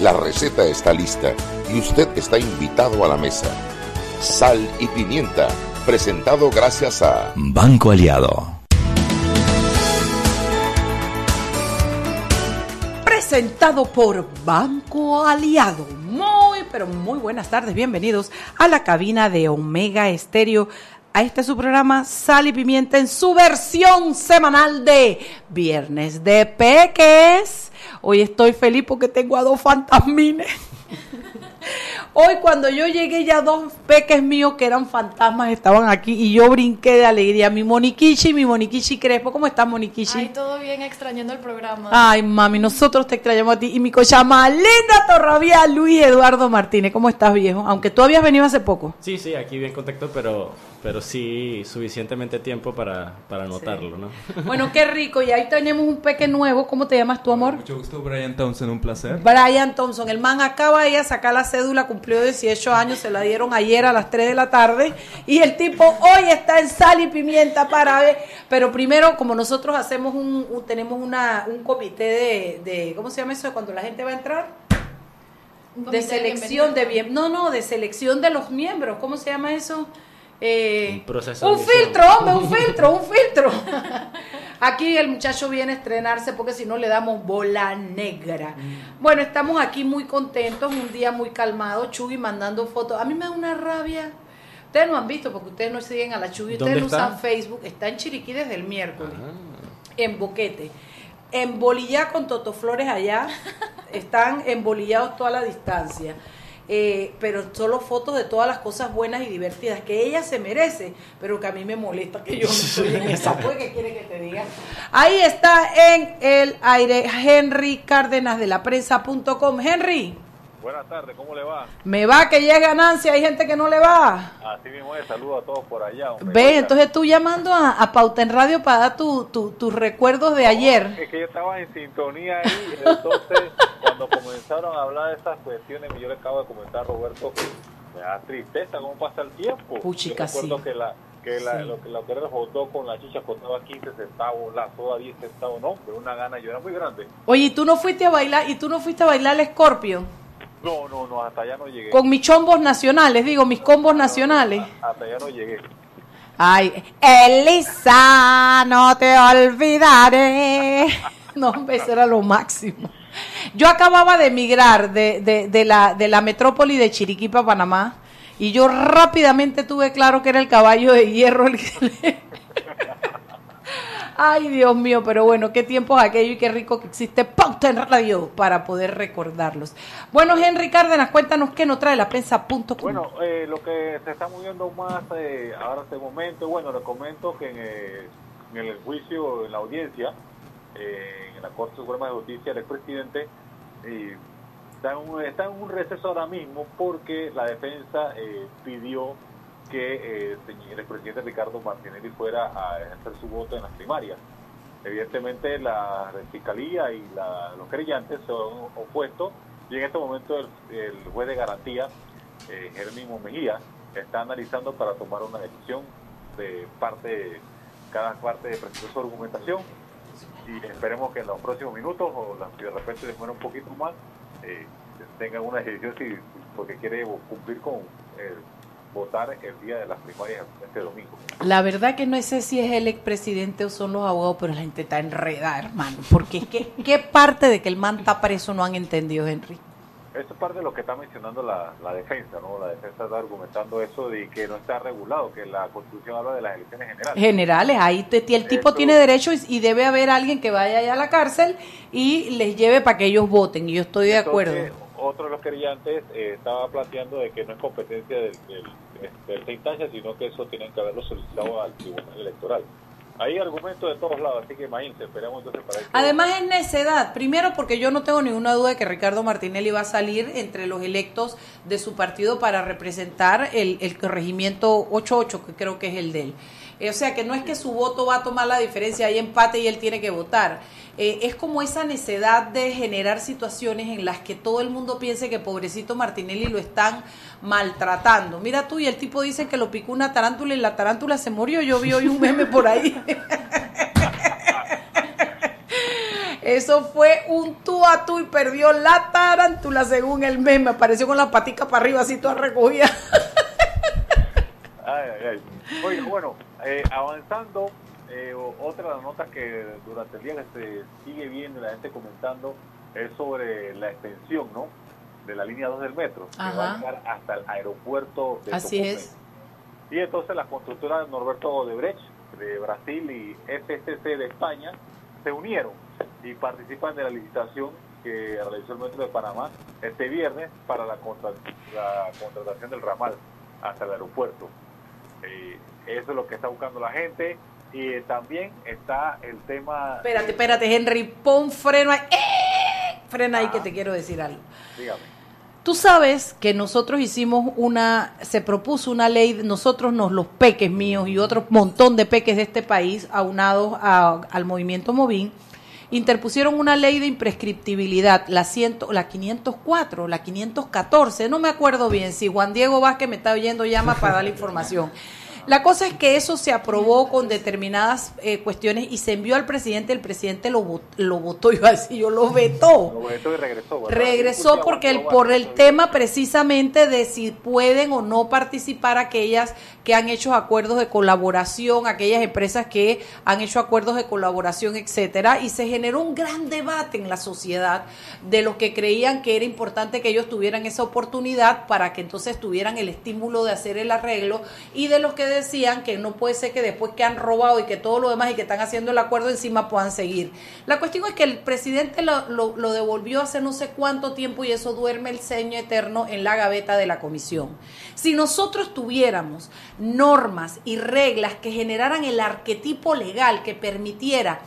La receta está lista y usted está invitado a la mesa. Sal y pimienta, presentado gracias a Banco Aliado. Presentado por Banco Aliado. Muy, pero muy buenas tardes. Bienvenidos a la cabina de Omega Estéreo. A este su programa Sal y Pimienta en su versión semanal de Viernes de Peques. Hoy estoy feliz porque tengo a dos fantasmines. Hoy cuando yo llegué ya dos peques míos que eran fantasmas estaban aquí y yo brinqué de alegría. Mi Moniquichi, mi Moniquichi Crespo. ¿Cómo estás, Moniquichi? Ay, todo bien, extrañando el programa. Ay, mami, nosotros te extrañamos a ti. Y mi cochama linda todavía, Luis Eduardo Martínez. ¿Cómo estás, viejo? Aunque tú habías venido hace poco. Sí, sí, aquí bien contacto, pero pero sí suficientemente tiempo para, para notarlo, ¿no? Bueno, qué rico. Y ahí tenemos un peque nuevo. ¿Cómo te llamas tu amor? Mucho gusto, Brian Thompson, un placer. Brian Thompson. El man acaba de sacar la cédula, cumplió 18 años, se la dieron ayer a las 3 de la tarde. Y el tipo hoy está en sal y pimienta para ver. Pero primero, como nosotros hacemos un, un- tenemos una, un comité de, de, ¿cómo se llama eso? Cuando la gente va a entrar. De selección de bien, no, no, de selección de los miembros. ¿Cómo se llama eso? Eh, Un proceso un filtro, hombre, un filtro, un filtro. Aquí el muchacho viene a estrenarse porque si no le damos bola negra. Mm. Bueno, estamos aquí muy contentos, un día muy calmado. Chugui mandando fotos. A mí me da una rabia. Ustedes no han visto porque ustedes no siguen a la Chugui, ustedes ¿Dónde no usan Facebook. Está en Chiriquí desde el miércoles Ah. en Boquete. En Bolillá con Totoflores allá, están embolillados toda la distancia. Eh, pero solo fotos de todas las cosas buenas y divertidas que ella se merece, pero que a mí me molesta que yo no estoy en esa. Pues, ¿qué quiere que te diga? Ahí está en el aire Henry Cárdenas de la prensa.com. Henry, Buenas tardes, ¿cómo le va? me va que ya es ganancia, hay gente que no le va. Así mismo es, saludo a todos por allá. hombre. Ve, entonces tú llamando a, a Pauta en Radio para dar tu- tu- tus recuerdos de ayer. Es que yo estaba en sintonía ahí, entonces cuando comenzaron a hablar de esas cuestiones, yo le acabo de comentar a Roberto que me da tristeza cómo pasa el tiempo. Puchica, yo recuerdo sí. que la que la, Sí. lo que que el hot dog con la chicha costaba 15 centavos, la soda 10 centavos, no, pero una gana, yo era muy grande. Oye, ¿y tú no fuiste a bailar? ¿Y tú no fuiste a bailar el Scorpio? No, no, no, hasta allá no llegué. Con mis chombos nacionales, digo, mis combos nacionales. Hasta allá no llegué. Ay, Elisa, no te olvidaré. No, eso era lo máximo. Yo acababa de emigrar de, de, de la, de la metrópoli de Chiriquí para Panamá y yo rápidamente tuve claro que era el caballo de hierro el que le- Ay, Dios mío, pero bueno, qué tiempos aquello y qué rico que existe Pauta en Radio para poder recordarlos. Bueno, Henry Cárdenas, cuéntanos qué nos trae la prensa.com. Bueno, eh, lo que se está moviendo más eh, ahora este momento, bueno, les comento que en, eh, en el juicio, en la audiencia, eh, en la Corte Suprema de Justicia, el expresidente eh, está, en un, receso ahora mismo porque la defensa eh, pidió que eh, el expresidente Ricardo Martinelli fuera a ejercer su voto en las primarias. Evidentemente la fiscalía y los creyentes se han opuesto y en este momento el, juez de garantía, eh, Jerónimo Mejía, está analizando para tomar una decisión de parte, cada parte de su argumentación y esperemos que en los próximos minutos o la- si de repente demora un poquito más, eh, tengan una decisión si, porque quiere cumplir con eh, votar el día de las primarias este domingo. La verdad que no sé si es el expresidente o son los abogados, pero la gente está enredada, hermano. Porque es que, ¿qué parte de que el man está preso no han entendido, Henry? Eso es parte de lo que está mencionando la, la defensa, ¿no? La defensa está argumentando eso de que no está regulado, que la Constitución habla de las elecciones generales. Generales, ahí te- el tipo tiene derecho y, y debe haber alguien que vaya allá a la cárcel y les lleve para que ellos voten. Y yo estoy de acuerdo. Otro de los querellantes eh, estaba planteando de que no es competencia del, del- de esta instancia, sino que eso tienen que haberlo solicitado al Tribunal Electoral. Hay argumentos de todos lados, así que imagínense, esperemos entonces para que... Además es necedad, primero porque yo no tengo ninguna duda de que Ricardo Martinelli va a salir entre los electos de su partido para representar el, el regimiento 88, que creo que es el de él. Eh, o sea que no es que su voto va a tomar la diferencia, hay empate y él tiene que votar. Eh, es como esa necedad de generar situaciones en las que todo el mundo piense que pobrecito Martinelli lo están maltratando. Mira tú, y el tipo dice que lo picó una tarántula y la tarántula se murió. Yo vi hoy un meme por ahí. Eso fue un tú a tú y perdió la tarántula según el meme. Apareció con la patica para arriba así toda recogida. Ay. Oye, bueno, eh, avanzando, eh, otra de las notas que durante el día que se sigue viendo la gente comentando es sobre la extensión, ¿no? De la línea 2 del metro, que va a llegar hasta el aeropuerto de Así Tocumen. es. Y entonces las constructoras Norberto Odebrecht de Brasil y FCC de España se unieron y participan de la licitación que realizó el Metro de Panamá este viernes para la, contra- la contratación del ramal hasta el aeropuerto. Eh, eso es lo que está buscando la gente. Y eh, también está el tema... Espérate, espérate, Henry, pon freno ahí. ¡Eh! Frena ahí que te quiero decir algo. Dígame. Tú sabes que nosotros hicimos una, se propuso una ley, nosotros nos, los peques míos y otro montón de peques de este país, aunados a- al movimiento Movín, interpusieron una ley de imprescriptibilidad, la, ciento, la 504, la 514, no me acuerdo bien, si Juan Diego Vázquez me está oyendo, llama para dar la información. La cosa es que eso se aprobó con determinadas eh, cuestiones y se envió al presidente, el presidente lo, vot- lo votó, yo así, yo lo vetó. Lo vetó y regresó. ¿verdad? Regresó porque el, por el tema precisamente de si pueden o no participar aquellas que han hecho acuerdos de colaboración, aquellas empresas que han hecho acuerdos de colaboración, etcétera, y se generó un gran debate en la sociedad de los que creían que era importante que ellos tuvieran esa oportunidad para que entonces tuvieran el estímulo de hacer el arreglo y de los que decían que no puede ser que después que han robado y que todo lo demás y que están haciendo el acuerdo encima puedan seguir. La cuestión es que el presidente lo, lo- lo devolvió hace no sé cuánto tiempo y eso duerme el ceño eterno en la gaveta de la comisión. Si nosotros tuviéramos normas y reglas que generaran el arquetipo legal que permitiera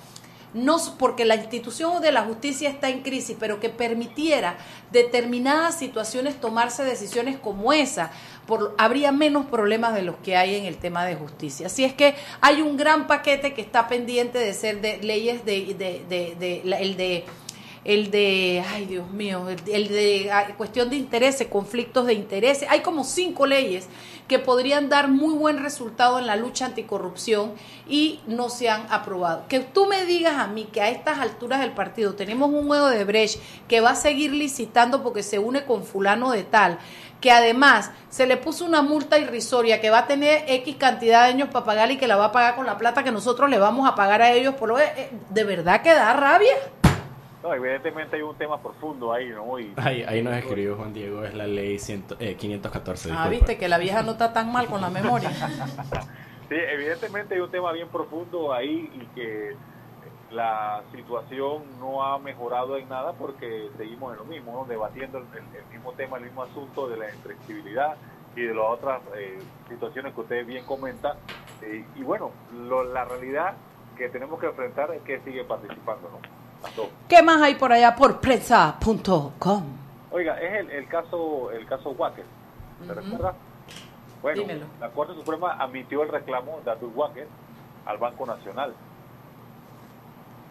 no porque la institución de la justicia está en crisis, pero que permitiera determinadas situaciones tomarse decisiones como esa, por, habría menos problemas de los que hay en el tema de justicia. Así es que hay un gran paquete que está pendiente de ser de leyes de, de, de- de- la- el de el de, ay Dios mío, el, el de ah, cuestión de intereses, conflictos de intereses. Hay como cinco leyes que podrían dar muy buen resultado en la lucha anticorrupción y no se han aprobado. Que tú me digas a mí que a estas alturas del partido tenemos un juego de Brecht que va a seguir licitando porque se une con fulano de tal, que además se le puso una multa irrisoria que va a tener X cantidad de años para pagar y que la va a pagar con la plata que nosotros le vamos a pagar a ellos, por lo eh, de verdad que da rabia. No, evidentemente hay un tema profundo ahí, ¿no? Y, Ahí, ahí nos escribió Juan Diego, es la ley ciento- eh, 514. Ah, disculpa. viste que la vieja no está tan mal con la memoria. Sí, evidentemente hay un tema bien profundo ahí y que la situación no ha mejorado en nada porque seguimos en lo mismo, ¿no? debatiendo el, el- mismo tema, el mismo asunto de la inflexibilidad y de las otras eh, situaciones que usted bien comenta. Eh, y bueno, lo- la realidad que tenemos que enfrentar es que sigue participando, ¿no? Pasó. ¿Qué más hay por allá por prensa.com? Oiga, es el, el caso el caso Wacker, ¿se recuerda? Bueno, Dímelo. la Corte Suprema admitió el reclamo de Artur Wacker al Banco Nacional.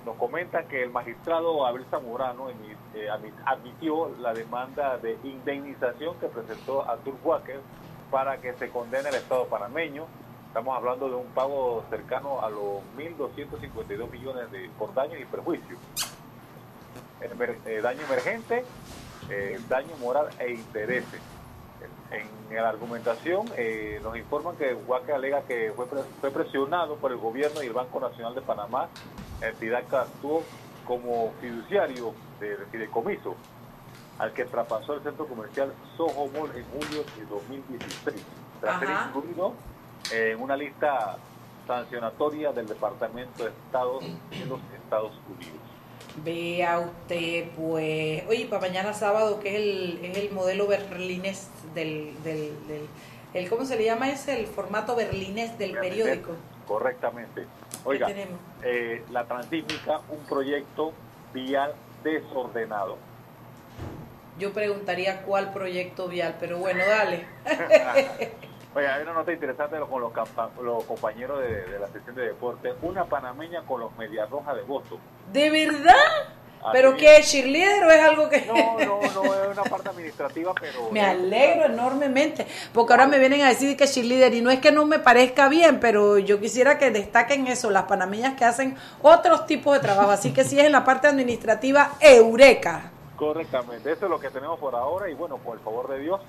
Nos comentan que el magistrado Abel Zamorano eh, admi- admitió la demanda de indemnización que presentó Artur Wacker para que se condene al Estado panameño. Estamos hablando de un pago cercano a los 1.252 millones de, por daños y perjuicios. Emer- eh, daño emergente, eh, daño moral e intereses. En la argumentación eh, nos informan que Huaca alega que fue, pre- fue presionado por el gobierno y el Banco Nacional de Panamá, entidad que actuó como fiduciario de, de fideicomiso, al que traspasó el centro comercial Soho Mall en julio de 2016, tras ser Ajá. incluido en una lista sancionatoria del Departamento de Estado de los Estados Unidos. Vea usted, pues. Oye, para mañana sábado, que es el, es el modelo berlinés del, del, del- el, ¿Cómo se le llama ese? El formato berlinés del periódico. Correctamente. Oiga, eh, la transísmica, un proyecto vial desordenado. Yo preguntaría cuál proyecto vial, pero bueno, dale. Oiga, hay una nota interesante con los, compañeros de, de la sección de deporte. Una panameña con los Medias Rojas de Boston. ¿De verdad? Así ¿Pero qué es cheerleader o es algo que.? No, no, no, es una parte administrativa, pero... Me alegro enormemente, porque ahora me vienen a decir que es cheerleader y no es que no me parezca bien, pero yo quisiera que destaquen eso, las panameñas que hacen otros tipos de trabajo, así que si es en la parte administrativa, eureka. Correctamente, eso es lo que tenemos por ahora y bueno, por el favor de Dios,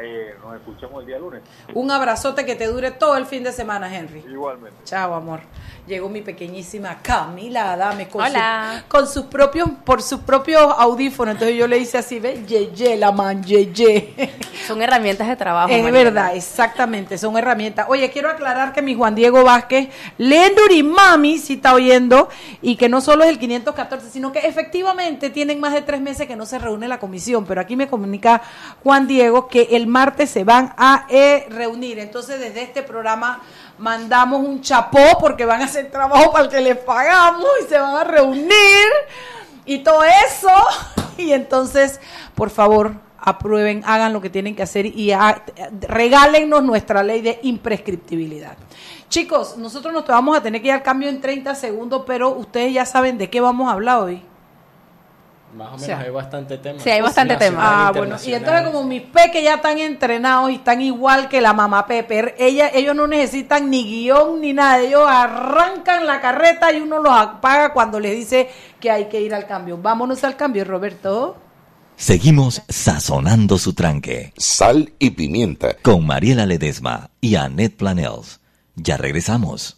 eh, nos escuchemos el día lunes. Un abrazote que te dure todo el fin de semana, Henry. Igualmente. Chao, amor. Llegó mi pequeñísima Camila Adame con, Hola. su- con sus propios, por sus propios audífonos. Entonces yo le hice así, ve, yeye, la man, yeye. Son herramientas de trabajo. Es verdad, exactamente, son herramientas. Oye, quiero aclarar que mi Juan Diego Vázquez, Lenduri Mami, si está oyendo, y que no solo es el 514, sino que efectivamente tienen más de tres meses que no se reúne la comisión, pero aquí me comunica Juan Diego que el martes se van a eh, reunir. Entonces, desde este programa mandamos un chapó porque van a hacer trabajo para el que les pagamos y se van a reunir y todo eso. Y entonces, por favor, aprueben, hagan lo que tienen que hacer y ha- regálennos nuestra ley de imprescriptibilidad. Chicos, nosotros nos vamos a tener que ir al cambio en 30 segundos, pero ustedes ya saben de qué vamos a hablar hoy. Más o menos Sí. hay bastante tema. Sí, hay bastante Nacional, Ah, bueno, y entonces como mis peques ya están entrenados y están igual que la mamá Pepper, ella, ellos no necesitan ni guion ni nada, ellos arrancan la carreta y uno los apaga cuando les dice que hay que ir al cambio. Vámonos al cambio, Roberto. Seguimos sazonando su tranque Sal y pimienta. con Mariela Ledesma y Annette Planels. Ya regresamos.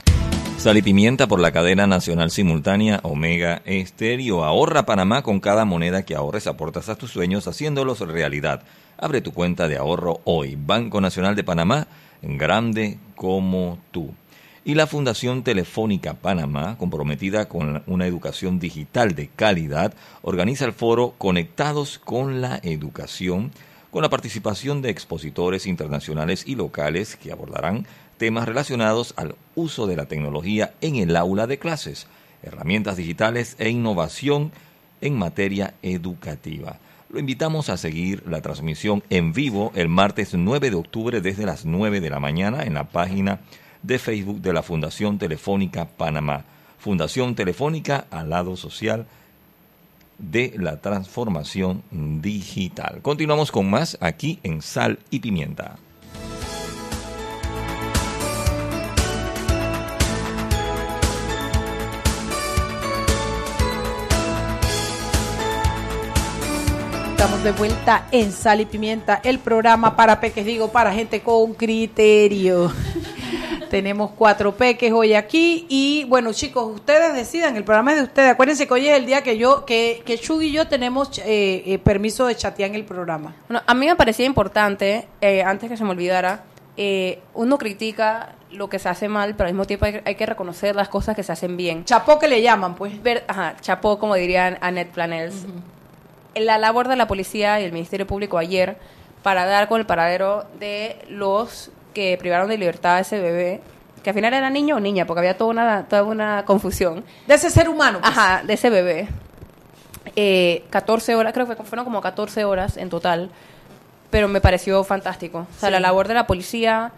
Sal y pimienta por la cadena nacional simultánea Omega Estéreo. Ahorra Panamá con cada moneda que ahorres, aportas a tus sueños haciéndolos realidad. Abre tu cuenta de ahorro hoy. Banco Nacional de Panamá, grande como tú. Y la Fundación Telefónica Panamá, comprometida con una educación digital de calidad, organiza el foro Conectados con la Educación, con la participación de expositores internacionales y locales que abordarán temas relacionados al uso de la tecnología en el aula de clases, herramientas digitales e innovación en materia educativa. Lo invitamos a seguir la transmisión en vivo el martes 9 de octubre desde las 9 de la mañana en la página de Facebook de la Fundación Telefónica Panamá. Fundación Telefónica al lado social de la transformación digital. Continuamos con más aquí en Sal y Pimienta. Estamos de vuelta en Sal y Pimienta, el programa para peques, digo, para gente con criterio. Tenemos cuatro peques hoy aquí y bueno, chicos, ustedes decidan, el programa es de ustedes. Acuérdense que hoy es el día que yo, que, que Chug y yo tenemos eh, eh, permiso de chatear en el programa. Bueno, a mí me parecía importante, eh, antes que se me olvidara, eh, uno critica lo que se hace mal, pero al mismo tiempo hay, hay que reconocer las cosas que se hacen bien. Chapó que le llaman, pues. Ver, ajá, chapó, como dirían Annette Planels. La labor de la policía y el Ministerio Público ayer para dar con el paradero de los que privaron de libertad a ese bebé, que al final era niño o niña, porque había toda una, toda una confusión. De ese ser humano. pues. Ajá, de ese bebé. Eh, 14 horas, creo que fueron como 14 horas en total, pero me pareció fantástico. O sea, Sí. la labor de la policía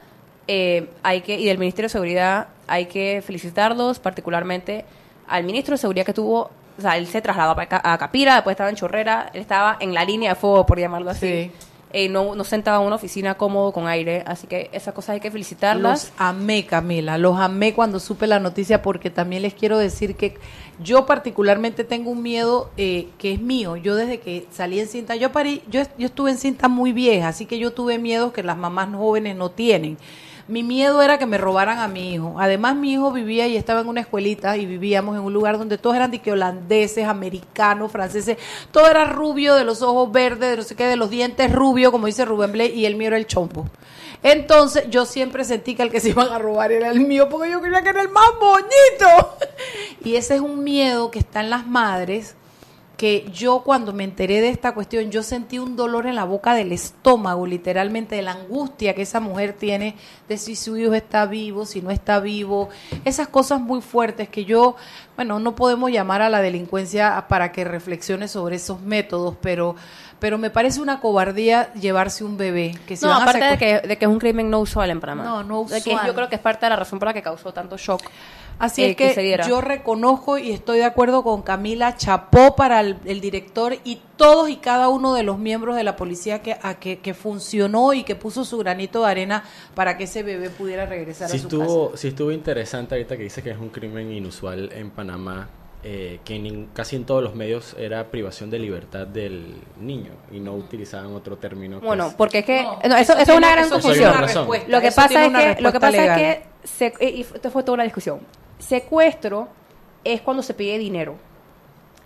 eh, hay que y del Ministerio de Seguridad hay que felicitarlos, particularmente al ministro de Seguridad que tuvo, o sea, él se trasladó a Ca- a Capira, después estaba en Chorrera, él estaba en la línea de fuego, por llamarlo así. Eh, no, no sentaba en una oficina cómodo con aire, así que esas cosas hay que felicitarlas. Los amé, Camila, los amé cuando supe la noticia porque también les quiero decir que yo particularmente tengo un miedo eh, que es mío. Yo desde que salí en cinta, yo parí, yo, yo estuve en cinta muy vieja, así que yo tuve miedos que las mamás jóvenes no tienen. Mi miedo era que me robaran a mi hijo. Además, mi hijo vivía y estaba en una escuelita y vivíamos en un lugar donde todos eran de que holandeses, americanos, franceses. Todo era rubio, de los ojos verdes, de no sé qué, de los dientes rubios, como dice Rubén Blay, y el mío era el chompo. Entonces, yo siempre sentí que el que se iban a robar era el mío, porque yo creía que era el más bonito. Y ese es un miedo que está en las madres, que yo cuando me enteré de esta cuestión, yo sentí un dolor en la boca del estómago, literalmente, de la angustia que esa mujer tiene de si su hijo está vivo, si no está vivo, esas cosas muy fuertes que yo, bueno, no podemos llamar a la delincuencia para que reflexione sobre esos métodos, pero pero me parece una cobardía llevarse un bebé. Que si no, a aparte de que, de que es un crimen no usual en Panamá. No, no De que usual. yo creo que es parte de la razón por la que causó tanto shock. Así eh, es que, se diera. yo reconozco y estoy de acuerdo con Camila Chapó para el, el director y todos y cada uno de los miembros de la policía que, a que, que funcionó y que puso su granito de arena para que ese bebé pudiera regresar Sí a su casa. estuvo, sí estuvo interesante ahorita que dice que es un crimen inusual en Panamá, eh, que en- casi en todos los medios era privación de libertad del niño y no utilizaban otro término. que Bueno, es- porque es que No, no, eso, es una gran confusión. una Lo que eso pasa es que lo que pasa legal. es que se- y esto fue toda una discusión. Secuestro es cuando se pide dinero.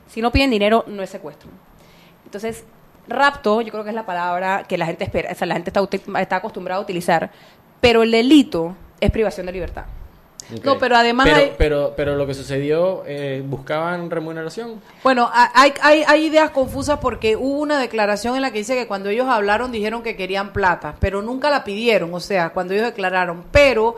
Si no piden dinero no es secuestro. Entonces, rapto, yo creo que es la palabra que la gente espera, o sea, la gente está, está acostumbrada a utilizar, pero el delito es privación de libertad. No, pero además pero, hay- pero, pero lo que sucedió, eh, ¿buscaban remuneración? Bueno, hay, hay, hay ideas confusas porque hubo una declaración en la que dice que cuando ellos hablaron dijeron que querían plata, pero nunca la pidieron, o sea, cuando ellos declararon. Pero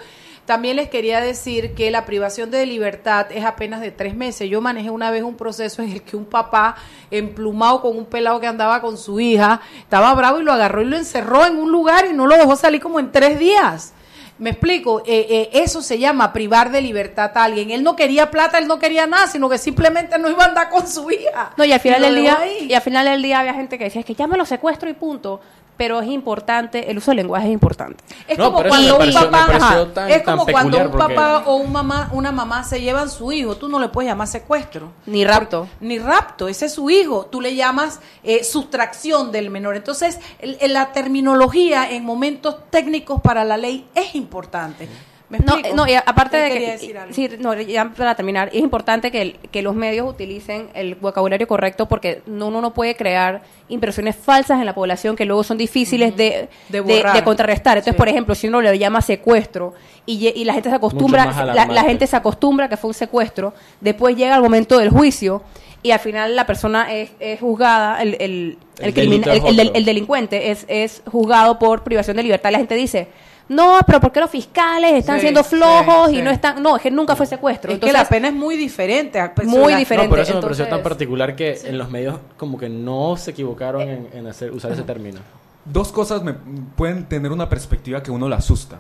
también les quería decir que la privación de libertad es apenas de tres meses. Yo manejé una vez un proceso en el que un papá emplumado con un pelado que andaba con su hija estaba bravo y lo agarró y lo encerró en un lugar y no lo dejó salir como en tres días. Me explico, eh, eh, eso se llama privar de libertad a alguien. Él no quería plata, él no quería nada, sino que simplemente no iba a andar con su hija. No, y al final del día, ahí. y al final del día había gente que decía, es que ya me lo secuestro y punto. Pero es importante, el uso del lenguaje es importante. Es No, como cuando un pareció- papá, tan- es como cuando un porque- papá o un mamá, una mamá se llevan su hijo, tú no le puedes llamar secuestro. Ni rapto. Ni rapto, ese es su hijo. Tú le llamas eh, sustracción del menor. Entonces, el- el- la terminología en momentos técnicos para la ley es importante. ¿Me No, no, y aparte de que, decir algo. sí, no, ya para terminar, es importante que, el- que los medios utilicen el vocabulario correcto porque no- uno no puede crear impresiones falsas en la población que luego son difíciles de, De de, borrar. de contrarrestar. Entonces, Sí. por ejemplo, si uno le llama secuestro y, y la gente se acostumbra, la, la gente se acostumbra a que fue un secuestro, después llega el momento del juicio y al final la persona es, es juzgada, el, el, El el, el delincuente es, es juzgado por privación de libertad. La gente dice, no, pero ¿por qué los fiscales están Sí, siendo sí, flojos y no están, no, es que nunca fue secuestro. Es Entonces, que la pena es muy diferente. a- pues, Muy la- diferente. No, por eso me pareció tan particular que en los medios como que no se equivocaron en, en hacer, usar ese término. Dos cosas me pueden tener una perspectiva que uno le asusta.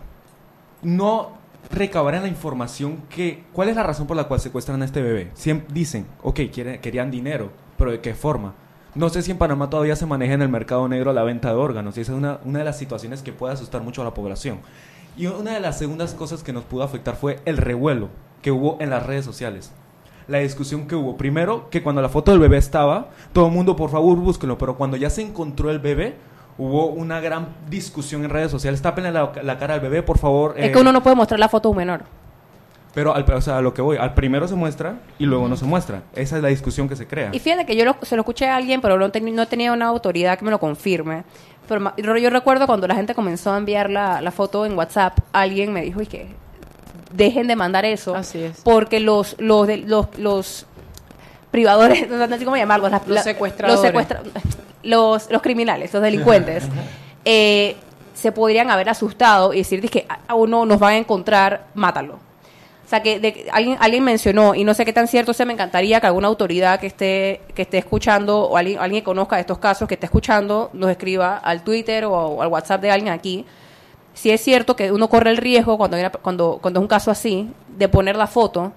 No recabarán la información que... ¿Cuál es la razón por la cual secuestran a este bebé? Siempre dicen, ok, quieren, querían dinero, pero ¿de qué forma? No sé si en Panamá todavía se maneja en el mercado negro la venta de órganos y esa es una, una de las situaciones que puede asustar mucho a la población. Y una de las segundas cosas que nos pudo afectar fue el revuelo que hubo en las redes sociales. La discusión que hubo. Primero, que cuando la foto del bebé estaba, todo el mundo, por favor, búsquenlo. Pero cuando ya se encontró el bebé, hubo una gran discusión en redes sociales. Tápenle la, la cara al bebé, por favor. es eh, que uno no puede mostrar la foto de un menor. Pero, al, o sea, a lo que voy, al primero se muestra y luego no se muestra. Esa es la discusión que se crea. Y fíjate que yo lo- se lo escuché a alguien, pero no, teni- no tenía una autoridad que me lo confirme. Pero yo recuerdo cuando la gente comenzó a enviar la, la foto en WhatsApp, alguien me dijo, y que dejen de mandar eso. Así es. Porque los, los, de- los, los privadores, no sé cómo llamarlos, las- Los la- secuestradores. Los, secuestra- los, los criminales, los delincuentes, eh, se podrían haber asustado y decir, que a uno nos van a encontrar, mátalo. O sea, que de- alguien, alguien mencionó, y no sé qué tan cierto sea, me encantaría que alguna autoridad que esté, que esté escuchando, o alguien, alguien que conozca estos casos, que esté escuchando, nos escriba al Twitter o, o al WhatsApp de alguien aquí. Si es cierto que uno corre el riesgo cuando, hay una- cuando, cuando es un caso así, de poner la foto,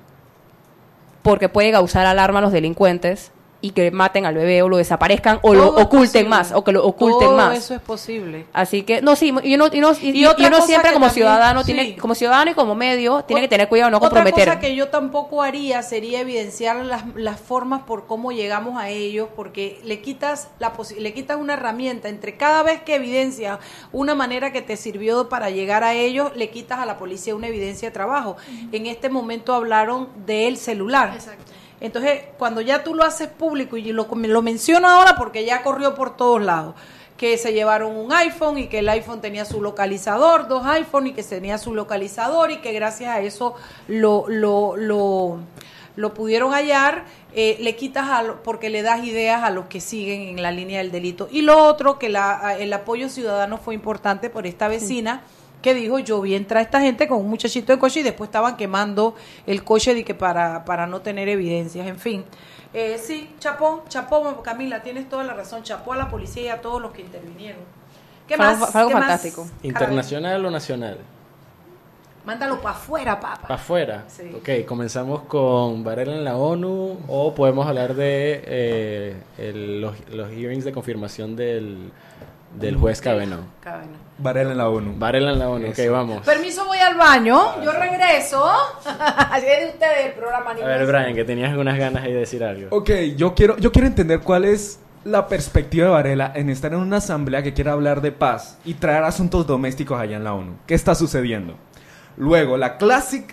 porque puede causar alarma a los delincuentes y que maten al bebé o lo desaparezcan o lo Todo oculten más o que lo oculten Todo más. eso es posible. Así que, no, sí, y uno, y uno, y- Y y otra uno cosa siempre como también- ciudadano, sí. tiene, como ciudadano y como medio, tiene que tener cuidado de no Otra comprometer. cosa que yo tampoco haría sería evidenciar las, las formas por cómo llegamos a ellos, porque le quitas la le quitas una herramienta entre cada vez que evidencias una manera que te sirvió para llegar a ellos, le quitas a la policía una evidencia de trabajo. En este momento hablaron del celular. Exacto. Entonces, cuando ya tú lo haces público, y lo, lo menciono ahora porque ya corrió por todos lados, que se llevaron un iPhone y que el iPhone tenía su localizador, dos iPhone y que tenía su localizador y que gracias a eso lo, lo, lo, lo pudieron hallar, eh, le quitas a porque le das ideas a los que siguen en la línea del delito. Y lo otro, que la, el apoyo ciudadano fue importante por esta vecina que dijo yo vi entrar a esta gente con un muchachito de coche y después estaban quemando el coche de que para, para no tener evidencias, en fin. Eh, sí, chapó, chapó, Camila, tienes toda la razón, chapó a la policía y a todos los que intervinieron. ¿Qué Fue algo- más? fue algo ¿Qué más? fantástico. ¿Internacional o nacional? Mándalo para afuera, papá. Para afuera. Sí. Ok, comenzamos con Varela en la ONU o podemos hablar de eh, el- los, los hearings de confirmación del, del juez Cabeno. Varela en la ONU. Varela en la ONU, ok, vamos. Permiso, voy al baño, yo regreso. Así es usted el programa. A ver, Brian, que tenías unas ganas ahí de decir algo. Ok, yo quiero, yo quiero entender cuál es la perspectiva de Varela en estar en una asamblea que quiera hablar de paz y traer asuntos domésticos allá en la ONU. ¿Qué está sucediendo? Luego, la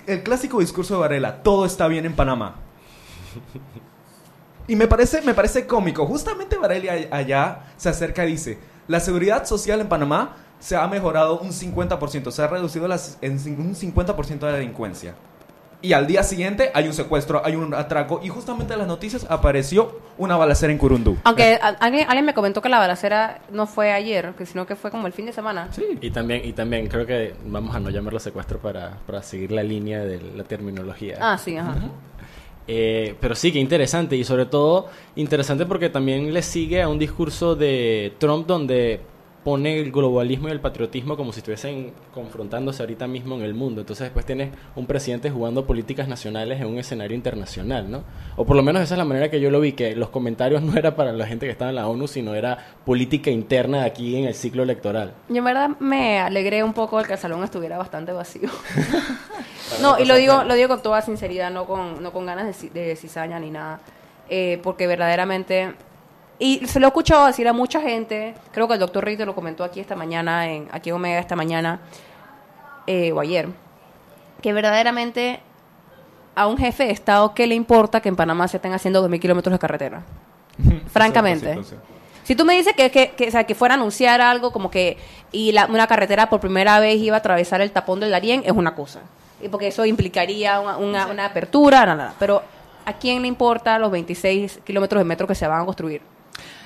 el clásico discurso de Varela, todo está bien en Panamá. Y me parece, me parece cómico. Justamente Varela allá se acerca y dice, la seguridad social en Panamá se ha mejorado un 50%, se ha reducido las, en un 50% de la delincuencia. Y al día siguiente hay un secuestro, hay un atraco y justamente en las noticias apareció una balacera en Curundú. Aunque a- alguien, alguien me comentó que la balacera no fue ayer, que sino que fue como el fin de semana. Sí. Y también, y también creo que vamos a no llamarlo secuestro para, para seguir la línea de la terminología. Ah, sí, ajá. Eh, pero sí, que interesante. Y sobre todo, interesante porque también le sigue a un discurso de Trump donde pone el globalismo y el patriotismo como si estuviesen confrontándose ahorita mismo en el mundo. Entonces después tienes un presidente jugando políticas nacionales en un escenario internacional, ¿no? O por lo menos esa es la manera que yo lo vi, que los comentarios no era para la gente que estaba en la ONU, sino era política interna de aquí en el ciclo electoral. Yo en verdad me alegré un poco de que el salón estuviera bastante vacío. no, y lo digo, lo digo con toda sinceridad, no con, no con ganas de, ci- de cizaña ni nada. Eh, porque verdaderamente. Y se lo he escuchado decir a mucha gente. Creo que el doctor Rito lo comentó aquí esta mañana, en, aquí en Omega esta mañana, eh, o ayer. Que verdaderamente a un jefe de Estado, ¿qué le importa que en Panamá se estén haciendo 2.000 kilómetros de carretera? Francamente. Si tú me dices que, que, que, o sea, que fuera a anunciar algo como que y la- una carretera por primera vez iba a atravesar el tapón del Darién, es una cosa. Y porque eso implicaría una, una- una apertura, nada, nada. Pero ¿a quién le importa los 26 kilómetros de metro que se van a construir?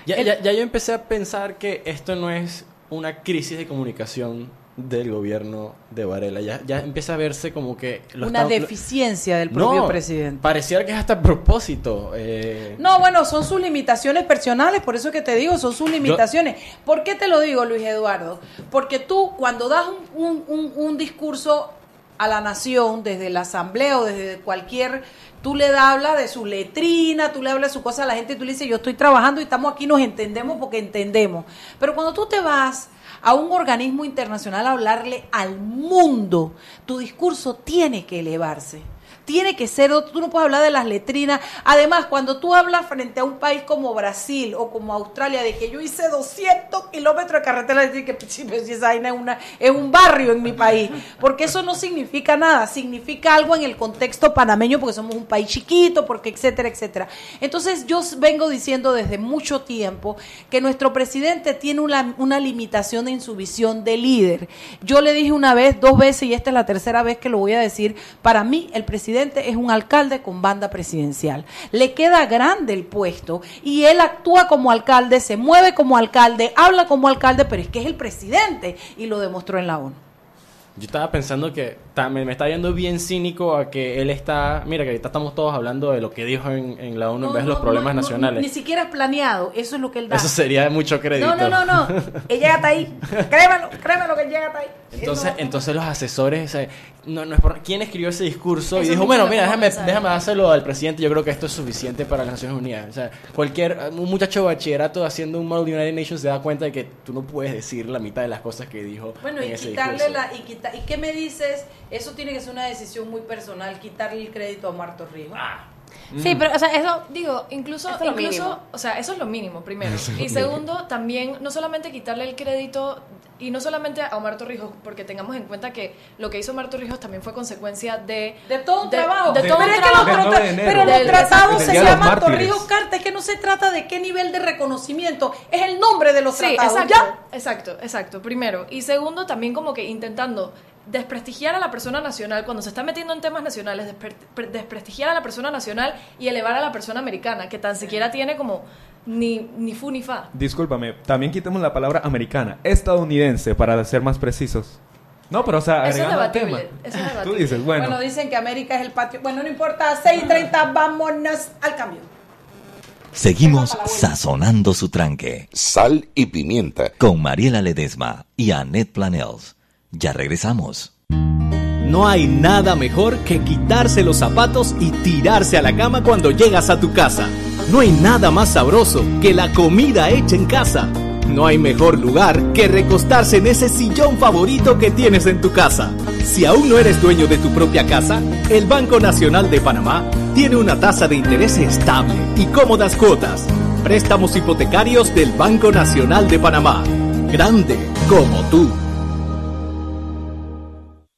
Ya, ya, ya yo empecé a pensar que esto no es una crisis de comunicación del gobierno de Varela. Ya, ya empieza a verse como que... lo Una está- deficiencia del propio No, presidente. Pareciera que es hasta a propósito. eh, No, bueno, son sus limitaciones personales, por eso que te digo, son sus limitaciones. ¿Por qué te lo digo, Luis Eduardo? Porque tú, cuando das un, un- un- un discurso a la nación, desde la asamblea o desde cualquier, tú le hablas de su letrina, tú le hablas de su cosa a la gente y tú le dices, yo estoy trabajando y estamos aquí, nos entendemos porque entendemos. Pero cuando tú te vas a un organismo internacional a hablarle al mundo, tu discurso tiene que elevarse. Tiene que ser tú no puedes hablar de las letrinas. Además, cuando tú hablas frente a un país como Brasil o como Australia, de que yo hice 200 kilómetros de carretera, decir que sí, pues, esa vaina es, una, es un barrio en mi país, porque eso no significa nada, significa algo en el contexto panameño, porque somos un país chiquito, porque etcétera, etcétera. Entonces, yo vengo diciendo desde mucho tiempo que nuestro presidente tiene una, una limitación en su visión de líder. Yo le dije una vez, dos veces, y esta es la tercera vez que lo voy a decir, para mí el presidente es un alcalde con banda presidencial. Le queda grande el puesto y él actúa como alcalde, se mueve como alcalde, habla como alcalde, pero es que es el presidente y lo demostró en la ONU. Yo estaba pensando que me, está yendo bien cínico a que él está... Mira, que ahorita estamos todos hablando de lo que dijo en, en la ONU en vez de los No, problemas no, no, nacionales. Ni siquiera es planeado, eso es lo que él da. Eso sería mucho crédito. No, no, no, no. Él llega hasta ahí. Créemelo, créemelo que llega hasta ahí. Entonces, no- entonces los asesores, eh, no, no es por- ¿quién escribió ese discurso? Eso y dijo, bueno, mira, déjame, déjame dárselo al presidente, yo creo que esto es suficiente para las Naciones Unidas. O sea, cualquier, un muchacho de bachillerato haciendo un model de United Nations se da cuenta de que tú no puedes decir la mitad de las cosas que dijo Bueno, en y ese quitarle discurso. la. Y, quita- ¿Y qué me dices? Eso tiene que ser una decisión muy personal, quitarle el crédito a Omar Torrijos. Sí, pero, o sea, eso... Digo, incluso, incluso o sea, eso es lo mínimo, primero. Eso es lo Y segundo, también, no solamente quitarle el crédito, y no solamente a Omar Torrijos, porque tengamos en cuenta que lo que hizo Omar Torrijos también fue consecuencia de... De todo un trabajo. De, todo pero un es que los trabajo. Del 9 trata- de enero. pero los Del- tratados se de los llaman. Torrijos Carta, es que no se trata de qué nivel de reconocimiento, es el nombre de los Sí, tratados. exacto, ¿ya? exacto, exacto, primero. Y segundo, también como que intentando desprestigiar a la persona nacional, cuando se está metiendo en temas nacionales, despre- pre- desprestigiar a la persona nacional y elevar a la persona americana, que tan siquiera tiene como ni, ni fu ni fa. Discúlpame, también quitemos la palabra americana, estadounidense, para ser más precisos. No, pero o sea, Eso es al tema. debatible, eso es Tú debatible. dices, bueno, Bueno, dicen que América es el patio. Bueno, no importa, 6.30, vámonos al cambio. Seguimos sazonando su tranque. Sal y pimienta. Con Mariela Ledesma y Annette Planels. Ya regresamos. No hay nada mejor que quitarse los zapatos y tirarse a la cama cuando llegas a tu casa. No hay nada más sabroso que la comida hecha en casa. No hay mejor lugar que recostarse en ese sillón favorito que tienes en tu casa. Si aún no eres dueño de tu propia casa, el Banco Nacional de Panamá tiene una tasa de interés estable y cómodas cuotas. Préstamos hipotecarios del Banco Nacional de Panamá. Grande como tú.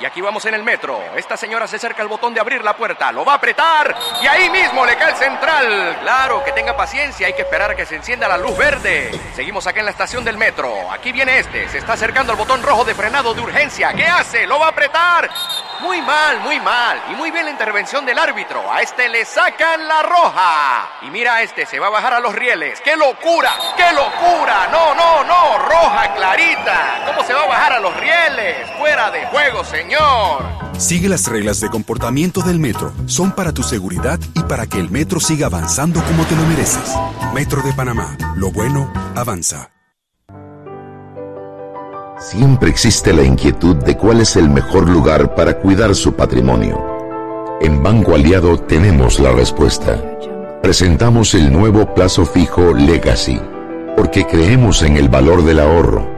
Y aquí vamos en el metro. Esta señora se acerca al botón de abrir la puerta, lo va a apretar y ahí mismo le cae el central. Claro, que tenga paciencia, hay que esperar a que se encienda la luz verde. Seguimos acá en la estación del metro. Aquí viene este, se está acercando al botón rojo de frenado de urgencia. ¿Qué hace? ¿Lo va a apretar? Muy mal, muy mal. Y muy bien la intervención del árbitro. A este le sacan la roja. Y mira a este, se va a bajar a los rieles. ¡Qué locura! ¡Qué locura! No, no, no. Roja clarita. ¿Cómo se va a bajar a los rieles? Fuera de juego, señor. Sigue las reglas de comportamiento del metro. Son para tu seguridad y para que el metro siga avanzando como te lo mereces. Metro de Panamá. Lo bueno avanza. Siempre existe la inquietud de cuál es el mejor lugar para cuidar su patrimonio. En Banco Aliado tenemos la respuesta. Presentamos el nuevo plazo fijo Legacy, porque creemos en el valor del ahorro,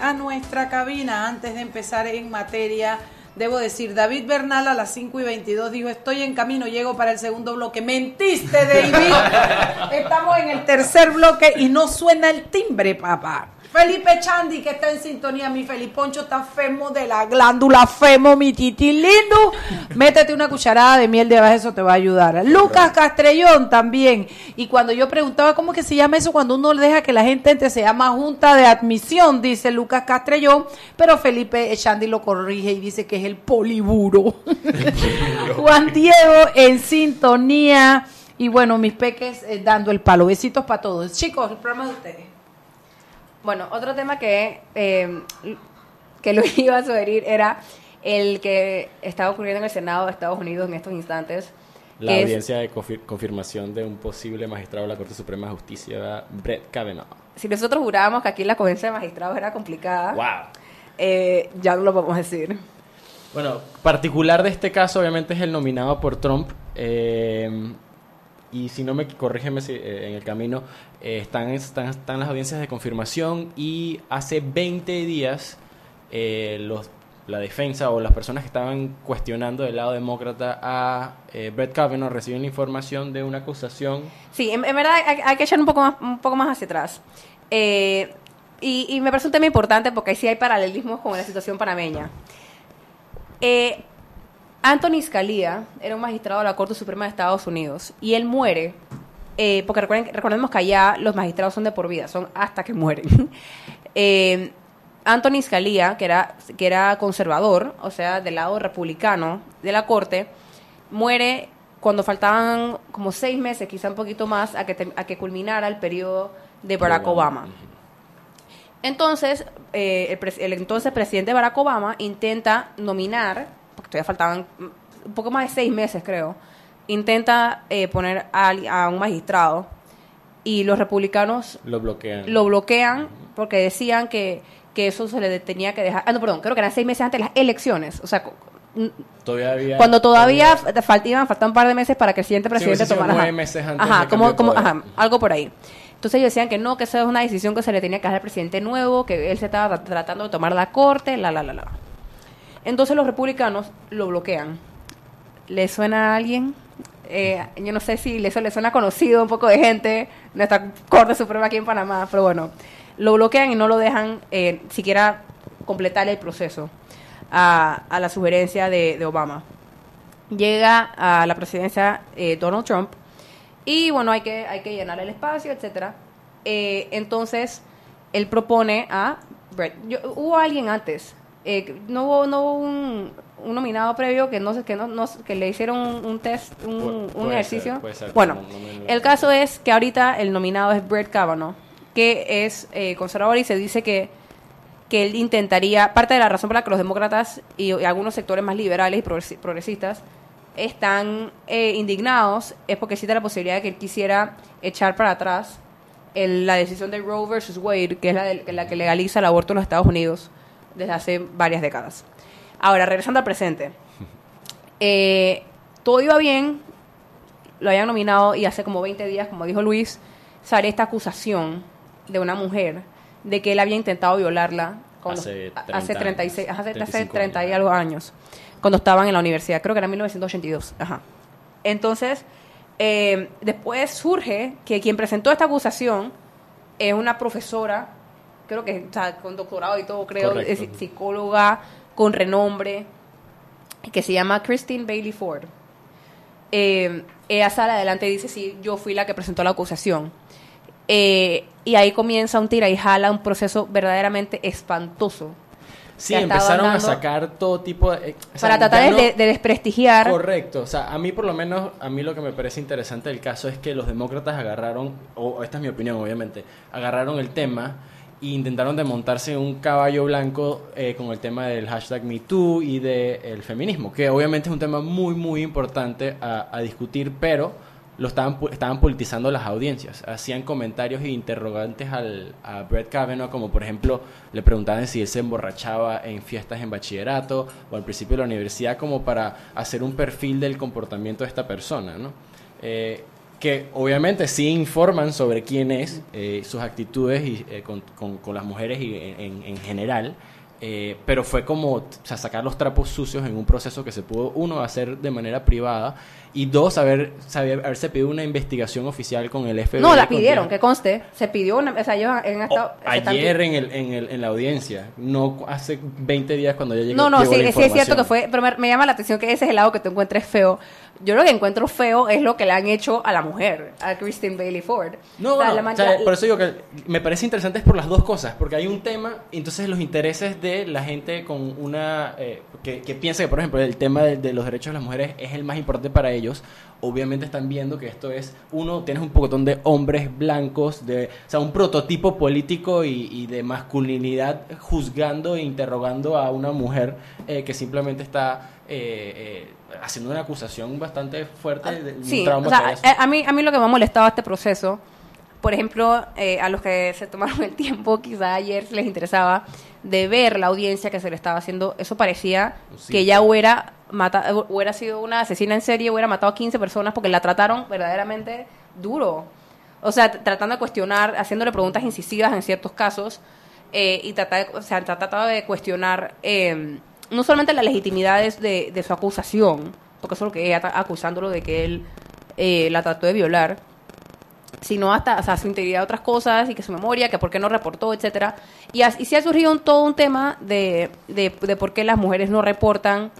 A nuestra cabina. Antes de empezar en materia, debo decir, David Bernal a las 5 y 22 dijo, estoy en camino, llego para el segundo bloque. Mentiste, David. Estamos en el tercer bloque y no suena el timbre, papá. Felipe Chandi, que está en sintonía. Mi Feliponcho está femo de la glándula femo, mi titi lindo. Métete una cucharada de miel de abajo, eso te va a ayudar. Lucas Castrellón también. Y cuando yo preguntaba cómo que se llama eso, cuando uno deja que la gente entre, se llama Junta de Admisión, dice Lucas Castrellón. Pero Felipe Chandi lo corrige y dice que es el poliburo. Juan Diego en sintonía. Y bueno, mis peques eh, dando el palo. Besitos para todos. Chicos, el programa de ustedes. Bueno, otro tema que, eh, que lo iba a sugerir era el que estaba ocurriendo en el Senado de Estados Unidos en estos instantes. La es- audiencia de confir- confirmación de un posible magistrado de la Corte Suprema de Justicia, Brett Kavanaugh. si nosotros jurábamos que aquí la convención de magistrados era complicada, ¡Wow! eh, ya no lo podemos decir. Bueno, particular de este caso obviamente es el nominado por Trump. eh, y si no me corrígeme si, eh, en el camino, eh, están, están, las audiencias de confirmación y hace 20 días eh, los, la defensa o las personas que estaban cuestionando del lado demócrata a eh, Brett Kavanaugh reciben la información de una acusación Sí, en, verdad hay, que echar un poco más, un poco más hacia atrás. Y, y me parece un tema importante porque ahí sí hay paralelismos con la situación panameña. Eh, Anthony Scalia era un magistrado de la Corte Suprema de Estados Unidos y él muere, eh, porque recuerden, recordemos que allá los magistrados son de por vida, son hasta que mueren. Eh, Anthony Scalia, que era, que era conservador, o sea, del lado republicano de la Corte, muere cuando faltaban como seis meses, quizá un poquito más, a que, te- a que culminara el periodo de Barack Obama. Entonces, eh, el, el entonces presidente Barack Obama intenta nominar, porque todavía faltaban un poco más de seis meses, creo, intenta eh, poner a, a un magistrado y los republicanos lo bloquean. lo bloquean porque decían que, que eso se le tenía que dejar. Ah, no, perdón, creo que eran seis meses antes de las elecciones. O sea, Todavía cuando todavía fa- faltaban, faltaban un par de meses para que el siguiente Sí, presidente sido tomara. ajá. meses antes Ajá, como, ajá, algo por ahí. Entonces ellos decían que no, que esa es una decisión que se le tenía que dar al presidente nuevo, que él se estaba tra- tratando de tomar la corte, la, la, la, la. Entonces los republicanos lo bloquean. ¿Le suena a alguien? Eh, yo no sé si eso le suena conocido un poco de gente, nuestra Corte Suprema aquí en Panamá, pero bueno, lo bloquean y no lo dejan eh, siquiera completar el proceso a, a la sugerencia de, de Obama. Llega a la presidencia eh, Donald Trump y bueno, hay que, hay que llenar el espacio, etcétera. Eh, entonces, él propone a Brett. Yo- hubo alguien antes. eh, no hubo, no hubo un, un nominado previo que no sé que no, no- que le hicieron un, un test, un, un puede ejercicio. ser, puede ser, bueno, no- el caso es que ahorita el nominado es Brett Kavanaugh, que es eh, conservador y se dice que que él intentaría, parte de la razón por la que los demócratas y, y algunos sectores más liberales y progresi- progresistas están eh, indignados es porque existe la posibilidad de que él quisiera echar para atrás el- la decisión de Roe versus Wade, que es la, de- la que legaliza el aborto en los Estados Unidos desde hace varias décadas. Ahora, regresando al presente. Eh, todo iba bien, lo habían nominado y hace como 20 días, como dijo Luis, sale esta acusación de una mujer de que él había intentado violarla Hace hace 30 36, años, hace, hace 35 30 y algo años, cuando estaban en la universidad, creo que era 1982. Ajá. Entonces, eh, después surge que quien presentó esta acusación es una profesora, creo que o sea, con doctorado y todo, creo, Correcto. es psicóloga con renombre, que se llama Christine Bailey Ford. Eh, ella sale adelante y dice, sí, yo fui la que presentó la acusación. Eh, y ahí comienza un tira y jala, un proceso verdaderamente espantoso. Sí, empezaron a sacar todo tipo de... eh, o sea, Para tratar no- de, de desprestigiar. Correcto, o sea, a mí por lo menos, a mí lo que me parece interesante del caso es que los demócratas agarraron, o esta es mi opinión obviamente, agarraron el tema e intentaron desmontarse un caballo blanco eh, con el tema del hashtag MeToo y del feminismo, que obviamente es un tema muy, muy importante a, a discutir, pero lo estaban, estaban politizando las audiencias. Hacían comentarios e interrogantes al, a Brett Kavanaugh, como por ejemplo, le preguntaban si él se emborrachaba en fiestas en bachillerato o al principio de la universidad, como para hacer un perfil del comportamiento de esta persona, ¿no? Eh, que obviamente sí informan sobre quién es, eh, sus actitudes y, eh, con, con- las mujeres y en, en- en general, eh, pero fue como sacar los trapos sucios en un proceso que se pudo, uno, hacer de manera privada y dos, haber, saber, haberse pedido una investigación oficial con el FBI. No, la pidieron, que conste. Se pidió una. O sea, ellos han estado. se están- Ayer en, el, en, el, en la audiencia, no hace 20 días cuando ya llegó No, no, llegó sí, la sí es cierto que fue, pero me, me llama la atención que ese es el lado que tú encuentres feo. Yo lo que encuentro feo es lo que le han hecho a la mujer, a Christine Bailey Ford. No, O sea, no, la o sea, por eso digo que me parece interesante es por las dos cosas, porque hay un tema, entonces los intereses de la gente con una, eh, que, que piensa que, por ejemplo, el tema de, de los derechos de las mujeres es el más importante para ellos, obviamente están viendo que esto es, uno, tienes un pocotón de hombres blancos, de, o sea, un prototipo político y, y de masculinidad juzgando e interrogando a una mujer eh, que simplemente está... eh, eh, haciendo una acusación bastante fuerte de un Sí, trauma o sea, haya eh, a mí, a mí lo que me ha molestado este proceso, por ejemplo, a los que se tomaron el tiempo, quizá ayer les interesaba, de ver la audiencia que se le estaba haciendo, eso parecía Sí. que ella hubiera, mata, hubiera sido una asesina en serie, hubiera matado a 15 personas porque la trataron verdaderamente duro. O sea, tratando de cuestionar, haciéndole preguntas incisivas en ciertos casos, eh, y tratar o sea, trataba de cuestionar eh, no solamente las legitimidades de, su acusación, porque eso es lo que ella está acusándolo de que él eh, la trató de violar, sino hasta o sea, su integridad de otras cosas y que su memoria, que por qué no reportó, etcétera. Y, y sí ha surgido un, todo un tema de, de por qué las mujeres no reportan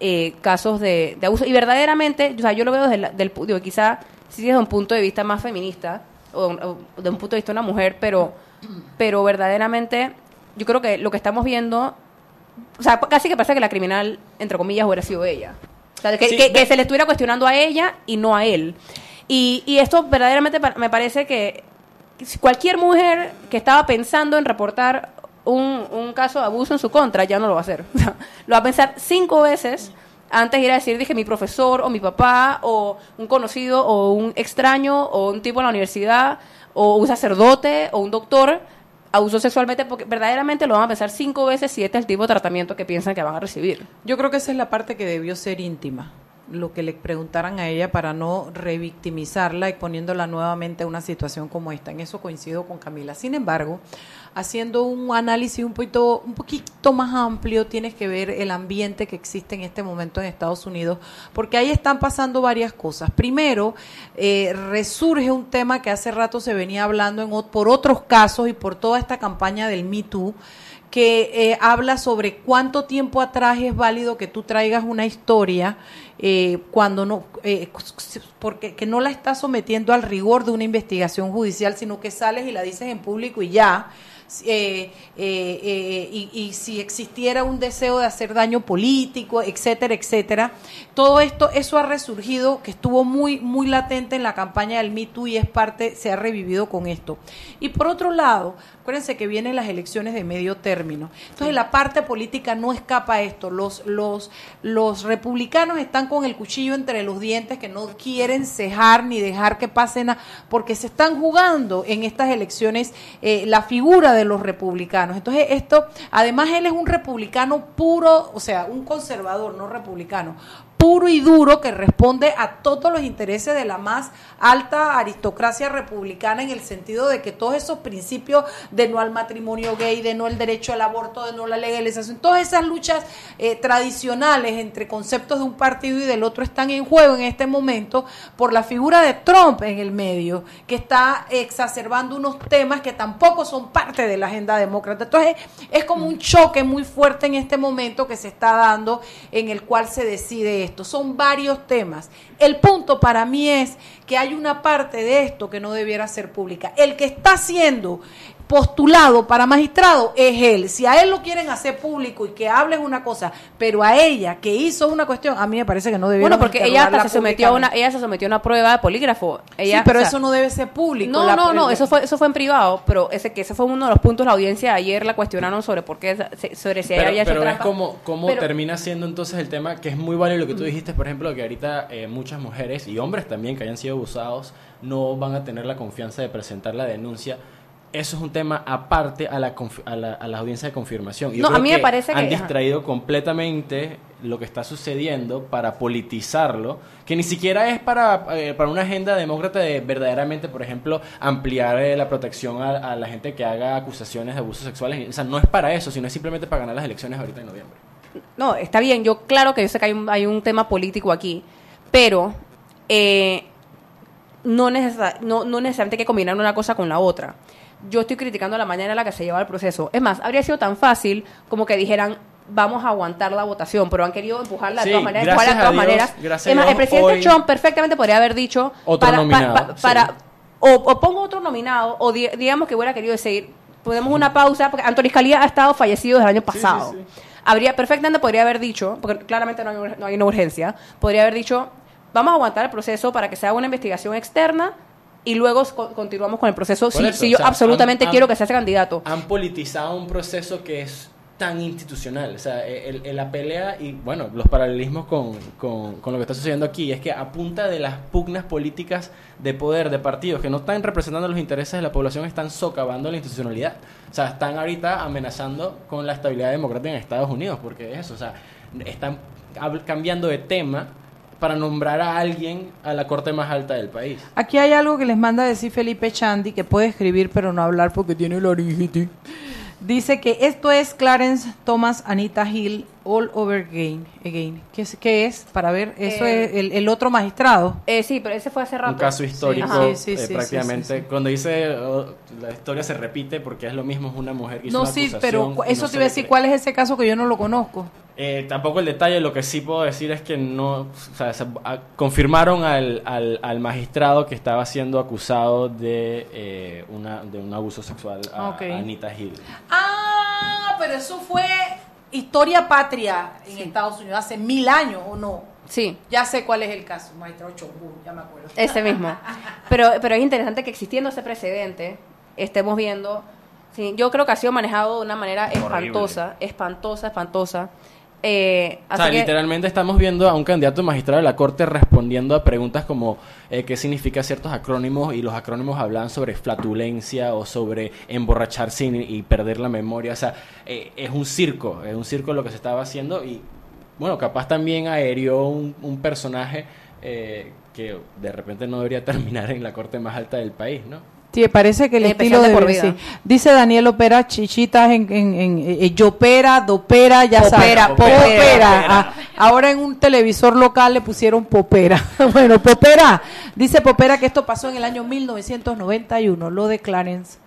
eh, casos de, de abuso. Y verdaderamente, o sea, yo lo veo desde el del, digo, quizá sí desde un punto de vista más feminista, o, o de un punto de vista de una mujer, pero, pero verdaderamente yo creo que lo que estamos viendo, o sea, casi que parece que la criminal, entre comillas, hubiera sido ella. O sea, que, Sí, que- se le estuviera cuestionando a ella y no a él. Y, y esto verdaderamente me parece que cualquier mujer que estaba pensando en reportar un, caso de abuso en su contra ya no lo va a hacer. Lo va a pensar cinco veces antes de ir a decir, dije, mi profesor o mi papá o un conocido o un extraño o un tipo en la universidad o un sacerdote o un doctor abusó sexualmente porque verdaderamente lo van a pensar cinco veces si este es el tipo de tratamiento que piensan que van a recibir. Yo creo que esa es la parte que debió ser íntima, lo que le preguntaran a ella para no revictimizarla y poniéndola nuevamente en una situación como esta. En eso coincido con Camila. Sin embargo, haciendo un análisis un poquito, un poquito más amplio, tienes que ver el ambiente que existe en este momento en Estados Unidos, porque ahí están pasando varias cosas. Primero, eh, resurge un tema que hace rato se venía hablando en, por otros casos y por toda esta campaña del Me Too, que eh, habla sobre cuánto tiempo atrás es válido que tú traigas una historia eh, cuando no, eh, porque que no la estás sometiendo al rigor de una investigación judicial, sino que sales y la dices en público y ya. Eh, eh, eh, y, y si existiera un deseo de hacer daño político, etcétera, etcétera. Todo esto, eso ha resurgido, que estuvo muy, muy latente en la campaña del Me Too y es parte, se ha revivido con esto. Y por otro lado, acuérdense que vienen las elecciones de medio término. Entonces la parte política no escapa a esto. Los, los, los republicanos están con el cuchillo entre los dientes que no quieren cejar ni dejar que pasen a, porque se están jugando en estas elecciones eh, la figura de los republicanos. Entonces esto, además él es un republicano puro, o sea, un conservador, no republicano, puro y duro que responde a todos los intereses de la más alta aristocracia republicana en el sentido de que todos esos principios de no al matrimonio gay, de no el derecho al aborto, de no la legalización, todas esas luchas eh, tradicionales entre conceptos de un partido y del otro están en juego en este momento por la figura de Trump en el medio, que está exacerbando unos temas que tampoco son parte de la agenda demócrata. Entonces es como un choque muy fuerte en este momento que se está dando en el cual se decide esto. Son varios temas. El punto para mí es que hay una parte de esto que no debiera ser pública. El que está haciendo postulado para magistrado es él. Si a él lo quieren hacer público y que hable es una cosa, pero a ella que hizo una cuestión, a mí me parece que no debe Bueno, porque ella hasta se sometió a una, ella se sometió a una prueba de polígrafo. Ella, sí, pero o sea, eso no debe ser público. No, La no, no, pre- eso fue, eso fue en privado, pero ese que ese fue uno de los puntos de la audiencia. Ayer la cuestionaron sobre por qué, sobre si Pero, ella había hecho pero es trampa. como, como Pero- termina siendo entonces el tema que es muy válido lo que tú dijiste, por ejemplo, que ahorita eh, muchas mujeres y hombres también que hayan sido abusados no van a tener la confianza de presentar la denuncia. Eso es un tema aparte a la, a la, a la audiencia de confirmación. Yo No, a mí me parece han que- ajá. distraído completamente lo que está sucediendo para politizarlo, que ni siquiera es para, eh, para una agenda demócrata de verdaderamente, por ejemplo, ampliar eh, la protección a, a la gente que haga acusaciones de abusos sexuales. O sea, no es para eso, sino es simplemente para ganar las elecciones ahorita en noviembre. No, está bien, yo claro que yo sé que hay un, hay un tema político aquí, pero eh, no, no, no necesariamente hay que combinar una cosa con la otra. Yo estoy criticando la manera en la que se lleva el proceso. Es más, habría sido tan fácil como que dijeran vamos a aguantar la votación, pero han querido empujarla de Sí, todas maneras, gracias empujarla de todas a Dios, maneras. gracias Es más, el presidente Trump perfectamente podría haber dicho Otro para, nominado, pa- pa- sí. para- o, o pongo otro nominado, o di- digamos que hubiera querido decir, ponemos una pausa, porque Anthony Scalia ha estado fallecido desde el año pasado. Habría, perfectamente podría haber dicho, porque claramente no hay, no hay una urgencia, podría haber dicho, vamos a aguantar el proceso para que se haga una investigación externa y luego co- continuamos con el proceso si, si o yo sea, absolutamente han- quiero que se haga candidato. Han politizado un proceso que es tan institucional. O sea, el, el- la pelea y, bueno, los paralelismos con, con- con lo que está sucediendo aquí es que a punta de las pugnas políticas de poder de partidos que no están representando los intereses de la población, están socavando la institucionalidad. O sea, están ahorita amenazando con la estabilidad democrática en Estados Unidos, porque es eso, o sea, están cambiando de tema para nombrar a alguien a la corte más alta del país. Aquí hay algo que les manda a decir Felipe Chandi, que puede escribir pero no hablar porque tiene laringitis. Dice que esto es Clarence Thomas Anita Hill all over again. again. ¿Qué, es, qué es? Para ver, eso Eh, es el, el otro magistrado. Eh, sí, pero ese fue hace rato. un caso histórico Ajá. eh, Sí, sí, sí, prácticamente sí, sí, sí. cuando dice oh, la historia se repite porque es lo mismo es una mujer que hizo No, una sí, acusación pero eso no te iba a decir. ¿cuál es ese caso que yo no lo conozco? Eh, tampoco el detalle lo que sí puedo decir es que no o sea, se- a- confirmaron al, al, al magistrado que estaba siendo acusado de eh, una de un abuso sexual a, Anita Hill Ah, pero eso fue historia patria en Estados Unidos hace mil años, ¿o no? Sí. Ya sé cuál es el caso, maestro Chongú, ya me acuerdo. Ese mismo. Pero, pero es interesante que existiendo ese precedente, estemos viendo. Sí, yo creo que ha sido manejado de una manera espantosa, espantosa, espantosa. Eh, O sea, que- literalmente estamos viendo a un candidato magistrado de la corte respondiendo a preguntas como eh, qué significa ciertos acrónimos y los acrónimos hablan sobre flatulencia o sobre emborracharse y, perder la memoria. O sea, eh, es un circo, es un circo lo que se estaba haciendo y bueno, capaz también aerió un, un personaje eh, que de repente no debería terminar en la corte más alta del país, ¿no? Sí, parece que el En estilo de de por vida. sí. Dice Daniel Opera, chichitas en, en, en eh, Yopera, Dopera, ya Popera, sabes. popera, Popera. popera. Ah, ahora en un televisor local le pusieron Popera. bueno, Popera. Dice Popera que esto pasó en el año 1991, lo de Clarence.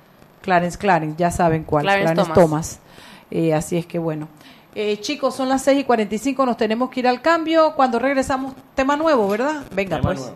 Clarence, Clarence, ya saben cuál. Clarence Clarence, Thomas. Thomas. Eh, así es que bueno. Eh, chicos, son las 6 y 45, nos tenemos que ir al cambio. Cuando regresamos, tema nuevo, ¿verdad? Venga, Tema pues. nuevo.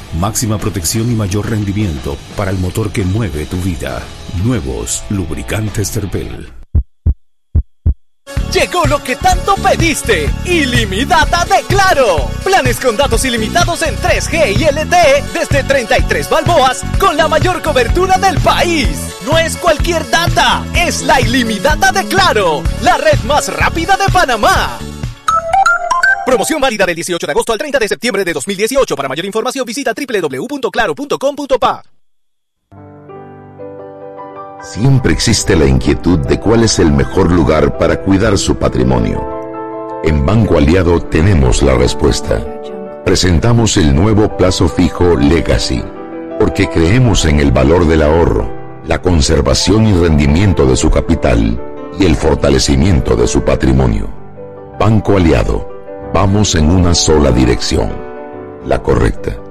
Máxima protección y mayor rendimiento para el motor que mueve tu vida. Nuevos lubricantes Terpel. Llegó lo que tanto pediste. Ilimitada de Claro. Planes con datos ilimitados en 3G y LTE desde 33 balboas con la mayor cobertura del país. No es cualquier data, es la ilimitada de Claro, la red más rápida de Panamá. Promoción válida del 18 de agosto al 30 de septiembre de 2018. Para mayor información visita www.claro.com.pa. Siempre existe la inquietud de cuál es el mejor lugar para cuidar su patrimonio. En Banco Aliado tenemos la respuesta. Presentamos el nuevo plazo fijo Legacy, porque creemos en el valor del ahorro la conservación y rendimiento de su capital y el fortalecimiento de su patrimonio. Banco Aliado, vamos en una sola dirección, la correcta.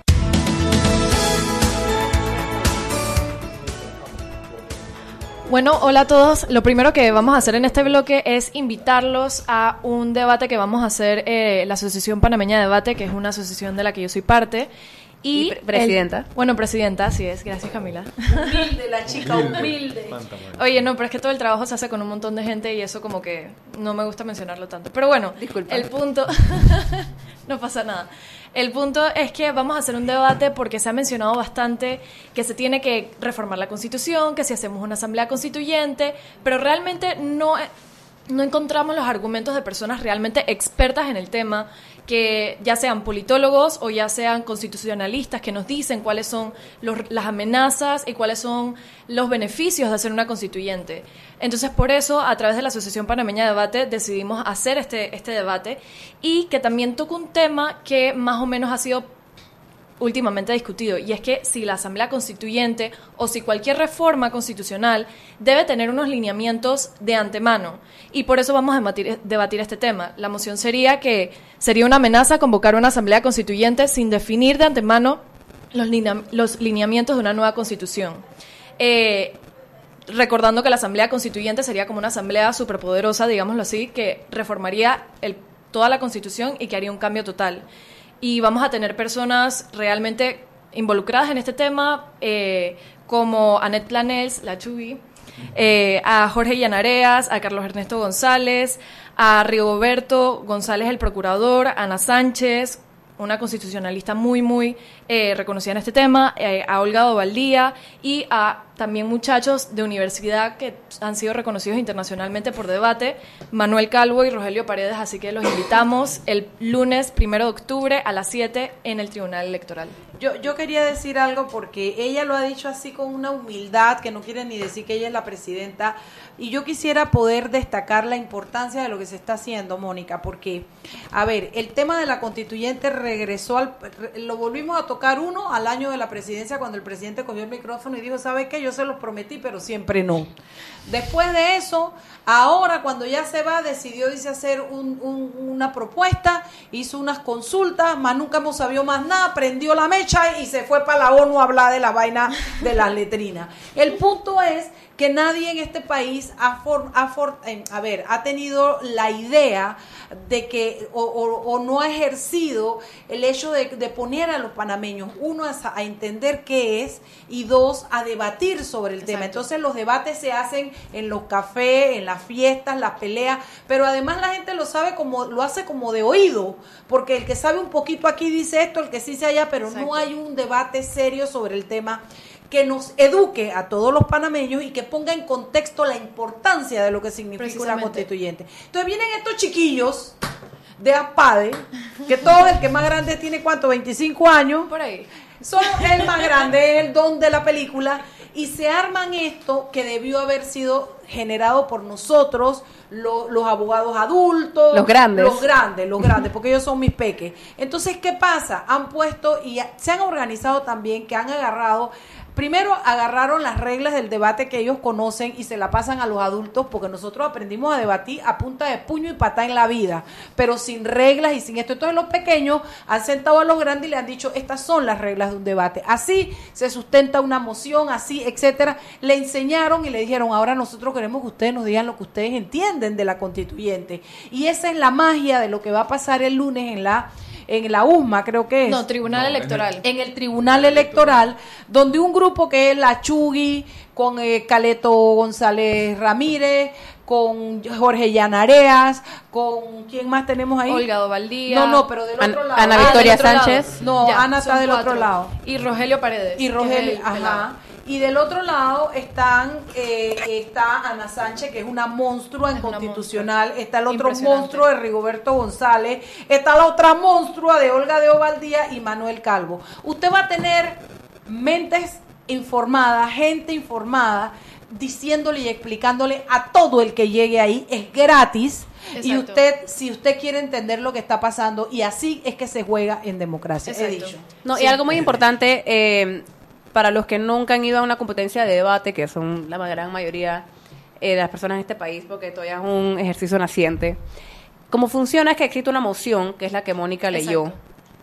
Bueno, hola a todos. Lo primero que vamos a hacer en este bloque es invitarlos a un debate que vamos a hacer eh, la Asociación Panameña de Debate, que es una asociación de la que yo soy parte. Y, Y pre- presidenta. el- bueno, presidenta, así es. Gracias, Camila. Humilde, la chica humilde. Oye, no, pero es que todo el trabajo se hace con un montón de gente y eso como que no me gusta mencionarlo tanto. Pero bueno, el punto... no pasa nada. El punto es que vamos a hacer un debate porque se ha mencionado bastante que se tiene que reformar la constitución, que si hacemos una asamblea constituyente, pero realmente no, no encontramos los argumentos de personas realmente expertas en el tema, que ya sean politólogos o ya sean constitucionalistas, que nos dicen cuáles son las amenazas y cuáles son los beneficios de hacer una constituyente. Entonces, por eso, a través de la Asociación Panameña de Debate, decidimos hacer este, este debate y que también toca un tema que más o menos ha sido últimamente discutido, y es que si la Asamblea Constituyente o si cualquier reforma constitucional debe tener unos lineamientos de antemano. Y por eso vamos a debatir, este tema. La moción sería que sería una amenaza convocar una Asamblea Constituyente sin definir de antemano los lineamientos de una nueva constitución. Eh, recordando que la Asamblea Constituyente sería como una asamblea superpoderosa, digámoslo así, que reformaría el- toda la Constitución y que haría un cambio total. Y vamos a tener personas realmente involucradas en este tema, eh, como Annette Planels, la Chubi, eh, a Jorge Llanareas, a Carlos Ernesto González, a Rigoberto González, el procurador, Ana Sánchez, una constitucionalista muy, muy eh, reconocida en este tema, a Olga Dovaldía y a también muchachos de universidad que han sido reconocidos internacionalmente por debate, Manuel Calvo y Rogelio Paredes, así que los invitamos el lunes primero de octubre a las 7 en el Tribunal Electoral. Yo, yo quería decir algo porque ella lo ha dicho así con una humildad que no quiere ni decir que ella es la presidenta y yo quisiera poder destacar la importancia de lo que se está haciendo, Mónica, porque, a ver, el tema de la constituyente regresó al, lo volvimos a tocar uno al año de la presidencia cuando el presidente cogió el micrófono y dijo, ¿sabe qué? Yo se los prometí, pero siempre no. Después de eso, ahora cuando ya se va, decidió, dice, hacer un- un- una propuesta, hizo unas consultas, más nunca hemos sabido más nada, prendió la mecha y se fue para la ONU a hablar de la vaina de las letrinas. El punto es que nadie en este país ha, for- ha for- eh, a ver, ha tenido la idea de que o, o- o no ha ejercido el hecho de, de poner a los panameños, uno, a entender qué es y dos, a debatir sobre el tema. Entonces los debates se hacen en los cafés, en las fiestas, las peleas, pero además la gente lo sabe como, lo hace como de oído, porque el que sabe un poquito aquí dice esto, el que sí se allá, pero no hay un debate serio sobre el tema que nos eduque a todos los panameños y que ponga en contexto la importancia de lo que significa una constituyente. Entonces vienen estos chiquillos de APADE, que todo el que más grande tiene cuánto, 25 años. Por ahí. Son el más grande, es el don de la película. Y se arman esto que debió haber sido generado por nosotros, lo- los abogados adultos. Los grandes. Los grandes, los grandes, porque ellos son mis peques. Entonces, ¿qué pasa? Han puesto y se han organizado también, que han agarrado Primero agarraron las reglas del debate que ellos conocen y se la pasan a los adultos porque nosotros aprendimos a debatir a punta de puño y pata en la vida, pero sin reglas y sin esto. Entonces los pequeños han sentado a los grandes y le han dicho, estas son las reglas de un debate. Así se sustenta una moción, así, etcétera. Le enseñaron y le dijeron, ahora nosotros queremos que ustedes nos digan lo que ustedes entienden de la constituyente. Y esa es la magia de lo que va a pasar el lunes en la en la USMA, creo que es. No, Tribunal Electoral. En el Tribunal Electoral, donde un grupo que es la Chugui, con eh, Caleto González Ramírez, con Jorge Llanareas, con quién más tenemos ahí? Olga Dovaldía. No, no, pero del An- otro lado. Ana Ah, Victoria del otro lado. Sánchez. No, Ya, Ana está del cuatro. otro lado. Y Rogelio Paredes. Y Rogelio, el ajá. Y del otro lado están eh, está Ana Sánchez, que es una monstrua en constitucional. Está el otro monstruo de Rigoberto González. Está la otra monstrua de Olga de Ovaldía y Manuel Calvo. Usted va a tener mentes informadas, gente informada, diciéndole y explicándole a todo el que llegue ahí. Es gratis. Y usted, si usted quiere entender lo que está pasando, y así es que se juega en democracia. He Exacto. dicho. No, Sí. y algo muy importante, eh, para los que nunca han ido a una competencia de debate, que son la gran mayoría eh, de las personas en este país, porque todavía es un ejercicio naciente, como funciona es que existe una moción, que es la que Mónica leyó,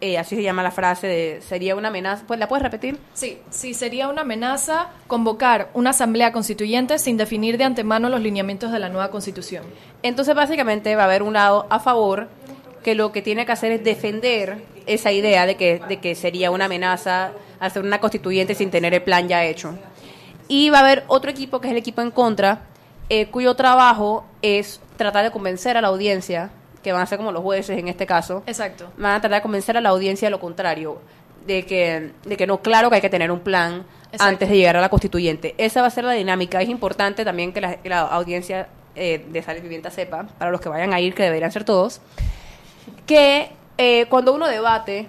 eh, así se llama la frase de, sería una amenaza, pues, ¿la puedes repetir? Sí, sí, sería una amenaza convocar una asamblea constituyente sin definir de antemano los lineamientos de la nueva constitución. Entonces, básicamente, va a haber un lado a favor que lo que tiene que hacer es defender esa idea de que, de que sería una amenaza hacer una constituyente sin tener el plan ya hecho. Y va a haber otro equipo, que es el equipo en contra, eh, cuyo trabajo es tratar de convencer a la audiencia, que van a ser como los jueces en este caso, Exacto. van a tratar de convencer a la audiencia de lo contrario, de que, de que no, claro que hay que tener un plan Exacto. antes de llegar a la constituyente. Esa va a ser la dinámica. Es importante también que la, que la audiencia eh, de Sal y Pimienta sepa, para los que vayan a ir, que deberían ser todos, que eh, cuando uno debate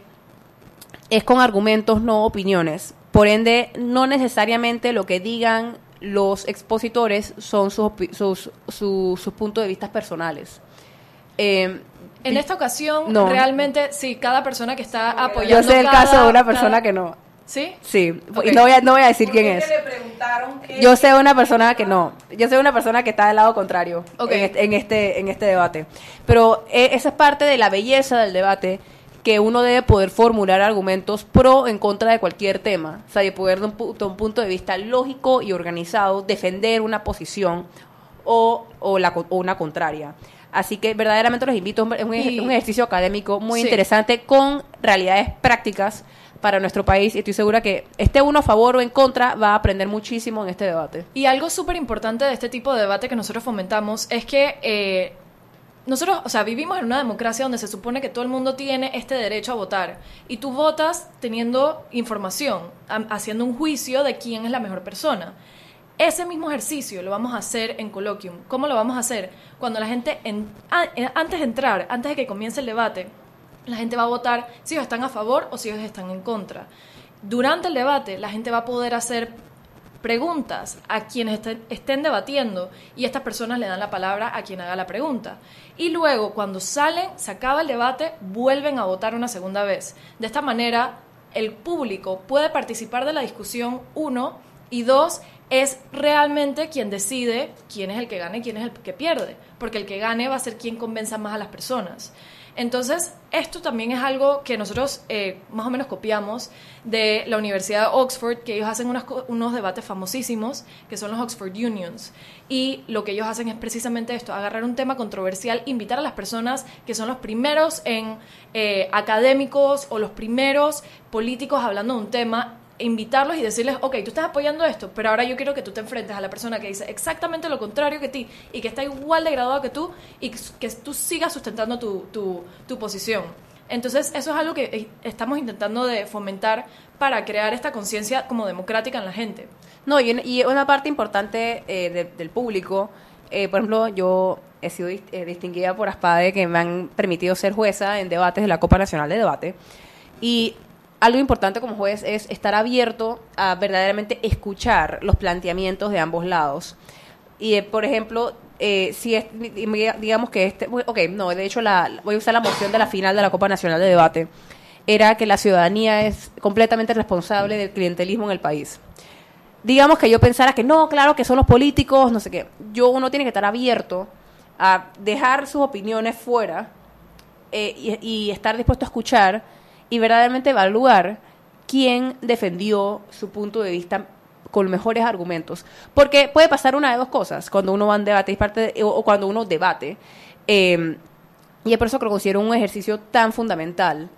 es con argumentos, no opiniones. Por ende, no necesariamente lo que digan los expositores son sus, opi- sus, sus, sus puntos de vista personales. Eh, En esta ocasión, No. realmente, sí, cada persona que está apoyando. yo sé el cada- caso de una persona cada- que no. ¿Sí? Sí, Ok. y no voy a, no voy a decir quién es. le preguntaron que- Yo sé una persona que no. Yo sé una persona que está del lado contrario Ok. en, este, en este en este debate. Pero eh, esa es parte de la belleza del debate que uno debe poder formular argumentos pro o en contra de cualquier tema, o sea, de poder de un, de un punto de vista lógico y organizado defender una posición o, o, la, o una contraria. Así que verdaderamente los invito, es un, un ejercicio académico muy Sí. interesante con realidades prácticas para nuestro país y estoy segura que esté uno a favor o en contra va a aprender muchísimo en este debate. Y algo súper importante de este tipo de debate que nosotros fomentamos es que eh, nosotros, o sea, vivimos en una democracia donde se supone que todo el mundo tiene este derecho a votar. Y tú votas teniendo información, haciendo un juicio de quién es la mejor persona. Ese mismo ejercicio lo vamos a hacer en Colloquium. ¿Cómo lo vamos a hacer? Cuando la gente, eh, antes de entrar, antes de que comience el debate, la gente va a votar si ellos están a favor o si ellos están en contra. Durante el debate, la gente va a poder hacer preguntas a quienes estén, debatiendo y estas personas le dan la palabra a quien haga la pregunta. Y luego, cuando salen, se acaba el debate, vuelven a votar una segunda vez. De esta manera, el público puede participar de la discusión, uno, y dos, es realmente quien decide quién es el que gana y quién es el que pierde, porque el que gane va a ser quien convenza más a las personas. Entonces, esto también es algo que nosotros eh, más o menos copiamos de la Universidad de Oxford, que ellos hacen unas co- unos debates famosísimos, que son los Oxford Unions. Y lo que ellos hacen es precisamente esto, agarrar un tema controversial, invitar a las personas que son los primeros en eh, académicos o los primeros políticos hablando de un tema, invitarlos y decirles, ok, tú estás apoyando esto, pero ahora yo quiero que tú te enfrentes a la persona que dice exactamente lo contrario que ti y que está igual de graduado que tú y que tú sigas sustentando tu, tu, tu posición. Entonces, eso es algo que eh, estamos intentando de fomentar para crear esta conciencia como democrática en la gente. No, y, una parte importante eh, de- del público, eh, por ejemplo, yo he sido eh, distinguida por ASPADE que me han permitido ser jueza en debates de la Copa Nacional de Debate. Y algo importante como juez es estar abierto a verdaderamente escuchar los planteamientos de ambos lados. Y, eh, por ejemplo, eh, si es, digamos que este, ok, no, de hecho voy a usar la moción de la final de la Copa Nacional de Debate. era que la ciudadanía es completamente responsable del clientelismo en el país. Digamos que yo pensara que no, claro que son los políticos, no sé qué. Yo uno tiene que estar abierto a dejar sus opiniones fuera eh, y estar dispuesto a escuchar y verdaderamente evaluar quién defendió su punto de vista con mejores argumentos. Porque puede pasar una de dos cosas cuando uno va en debate y parte de- o, o cuando uno debate. Eh, y es por eso que lo considero un ejercicio tan fundamental.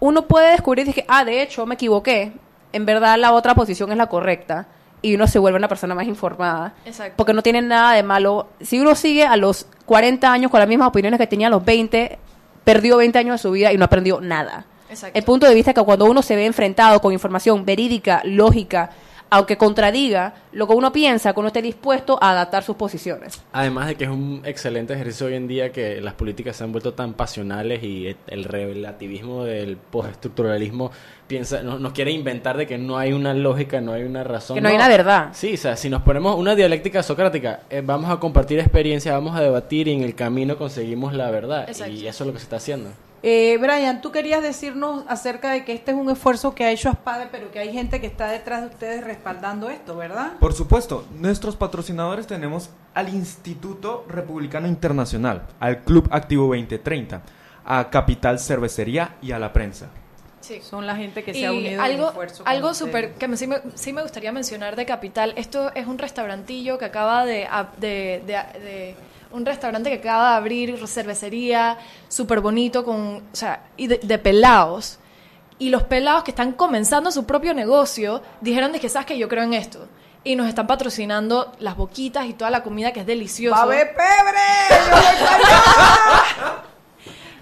Uno puede descubrir que, ah, de hecho, me equivoqué. En verdad, la otra posición es la correcta. Y uno se vuelve una persona más informada. Exacto. Porque no tiene nada de malo. Si uno sigue a los 40 años con las mismas opiniones que tenía a los 20, perdió 20 años de su vida y no aprendió nada. Exacto. El punto de vista es que cuando uno se ve enfrentado con información verídica, lógica, aunque contradiga lo que uno piensa, que uno esté dispuesto a adaptar sus posiciones. Además de que es un excelente ejercicio hoy en día que las políticas se han vuelto tan pasionales y el relativismo del postestructuralismo piensa, no- nos quiere inventar de que no hay una lógica, no hay una razón. Que no hay una verdad. Sí, o sea, si nos ponemos una dialéctica socrática, eh, vamos a compartir experiencias, vamos a debatir y en el camino conseguimos la verdad. Exacto. Y eso es lo que se está haciendo. Eh, Brian, tú querías decirnos acerca de que este es un esfuerzo que ha hecho Aspade, pero que hay gente que está detrás de ustedes respaldando esto, ¿verdad? Por supuesto, nuestros patrocinadores tenemos al Instituto Republicano Internacional, al Club Activo 2030, a Capital Cervecería y a la prensa. Sí. Son la gente que se Y ha unido al algo, esfuerzo. con algo súper que me, sí, me, sí me gustaría mencionar de Capital. Esto es un restaurantillo que acaba de, ab- de, de- de- un restaurante que acaba de abrir cervecería súper bonito con, o sea, y de, de pelados. Y los pelados que están comenzando su propio negocio dijeron de que sabes que yo creo en esto. Y nos están patrocinando las boquitas y toda la comida que es deliciosa. ¡Va a pebre! ¡Yo!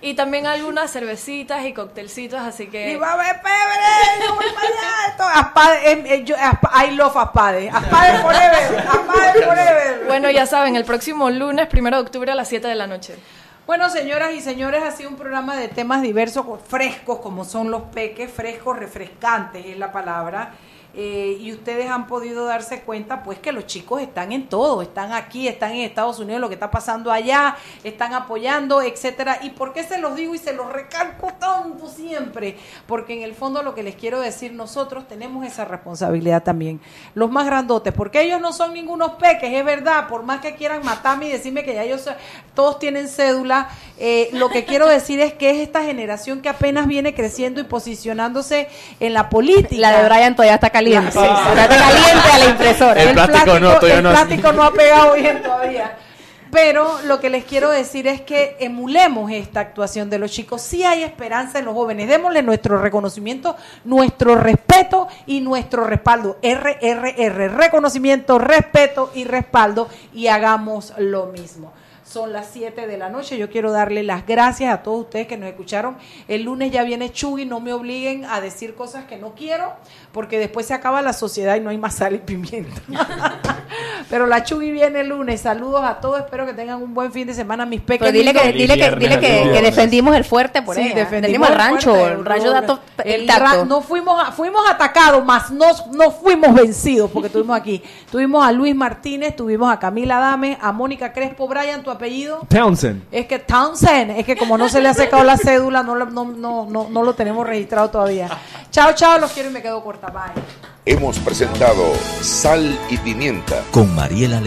Y también algunas cervecitas y coctelcitos, así que... ¡Y va a haber pebre! ¡Yo voy para allá! Aspade, em, eh, yo- Aspa- I love Aspade. Aspade forever. Aspade forever. Bueno, ya saben, el próximo lunes, primero de octubre a las 7 de la noche. Bueno, señoras y señores, ha sido un programa de temas diversos, frescos, como son los peques, frescos, refrescantes es la palabra. Eh, y ustedes han podido darse cuenta, pues, que los chicos están en todo, están aquí, están en Estados Unidos, lo que está pasando allá, están apoyando, etcétera. ¿Y por qué se los digo y se los recalco tanto siempre? Porque en el fondo lo que les quiero decir, nosotros tenemos esa responsabilidad también. Los más grandotes, porque ellos no son ningunos peques, es verdad, por más que quieran matarme y decirme que ya ellos todos tienen cédula, eh, lo que quiero decir es que es esta generación que apenas viene creciendo y posicionándose en la política. La de Brian todavía está caliente. Sí, está caliente a la impresora. El plástico no, todavía el no. plástico no ha pegado bien todavía. Pero lo que les quiero decir es que emulemos esta actuación de los chicos. Sí hay esperanza en los jóvenes. Démosle nuestro reconocimiento, nuestro respeto y nuestro respaldo. RRR, reconocimiento, respeto y respaldo. Y hagamos lo mismo. Son las 7 de la noche. Yo quiero darle las gracias a todos ustedes que nos escucharon. El lunes ya viene Chugui. No me obliguen a decir cosas que no quiero, porque después se acaba la sociedad y no hay más sal y pimienta. Pero la Chugui viene el lunes. Saludos a todos. Espero que tengan un buen fin de semana, mis pequeños. Dile que, dile que, dile que, que defendimos el fuerte por Sí, ella. defendimos el el rancho. fuerte, el rancho da to- el ra- no fuimos a- fuimos atacados, más no, no fuimos vencidos porque estuvimos aquí. Tuvimos a Luis Martínez, tuvimos a Camila Dame, a Mónica Crespo, Brian, tu apellido. Townsend. Es que Townsend, es que como no se le ha secado la cédula, no, lo- no, no, no, no lo tenemos registrado todavía. Chao, chao, los quiero y me quedo corta. Bye. Hemos presentado Sal y Pimienta. Con Mariela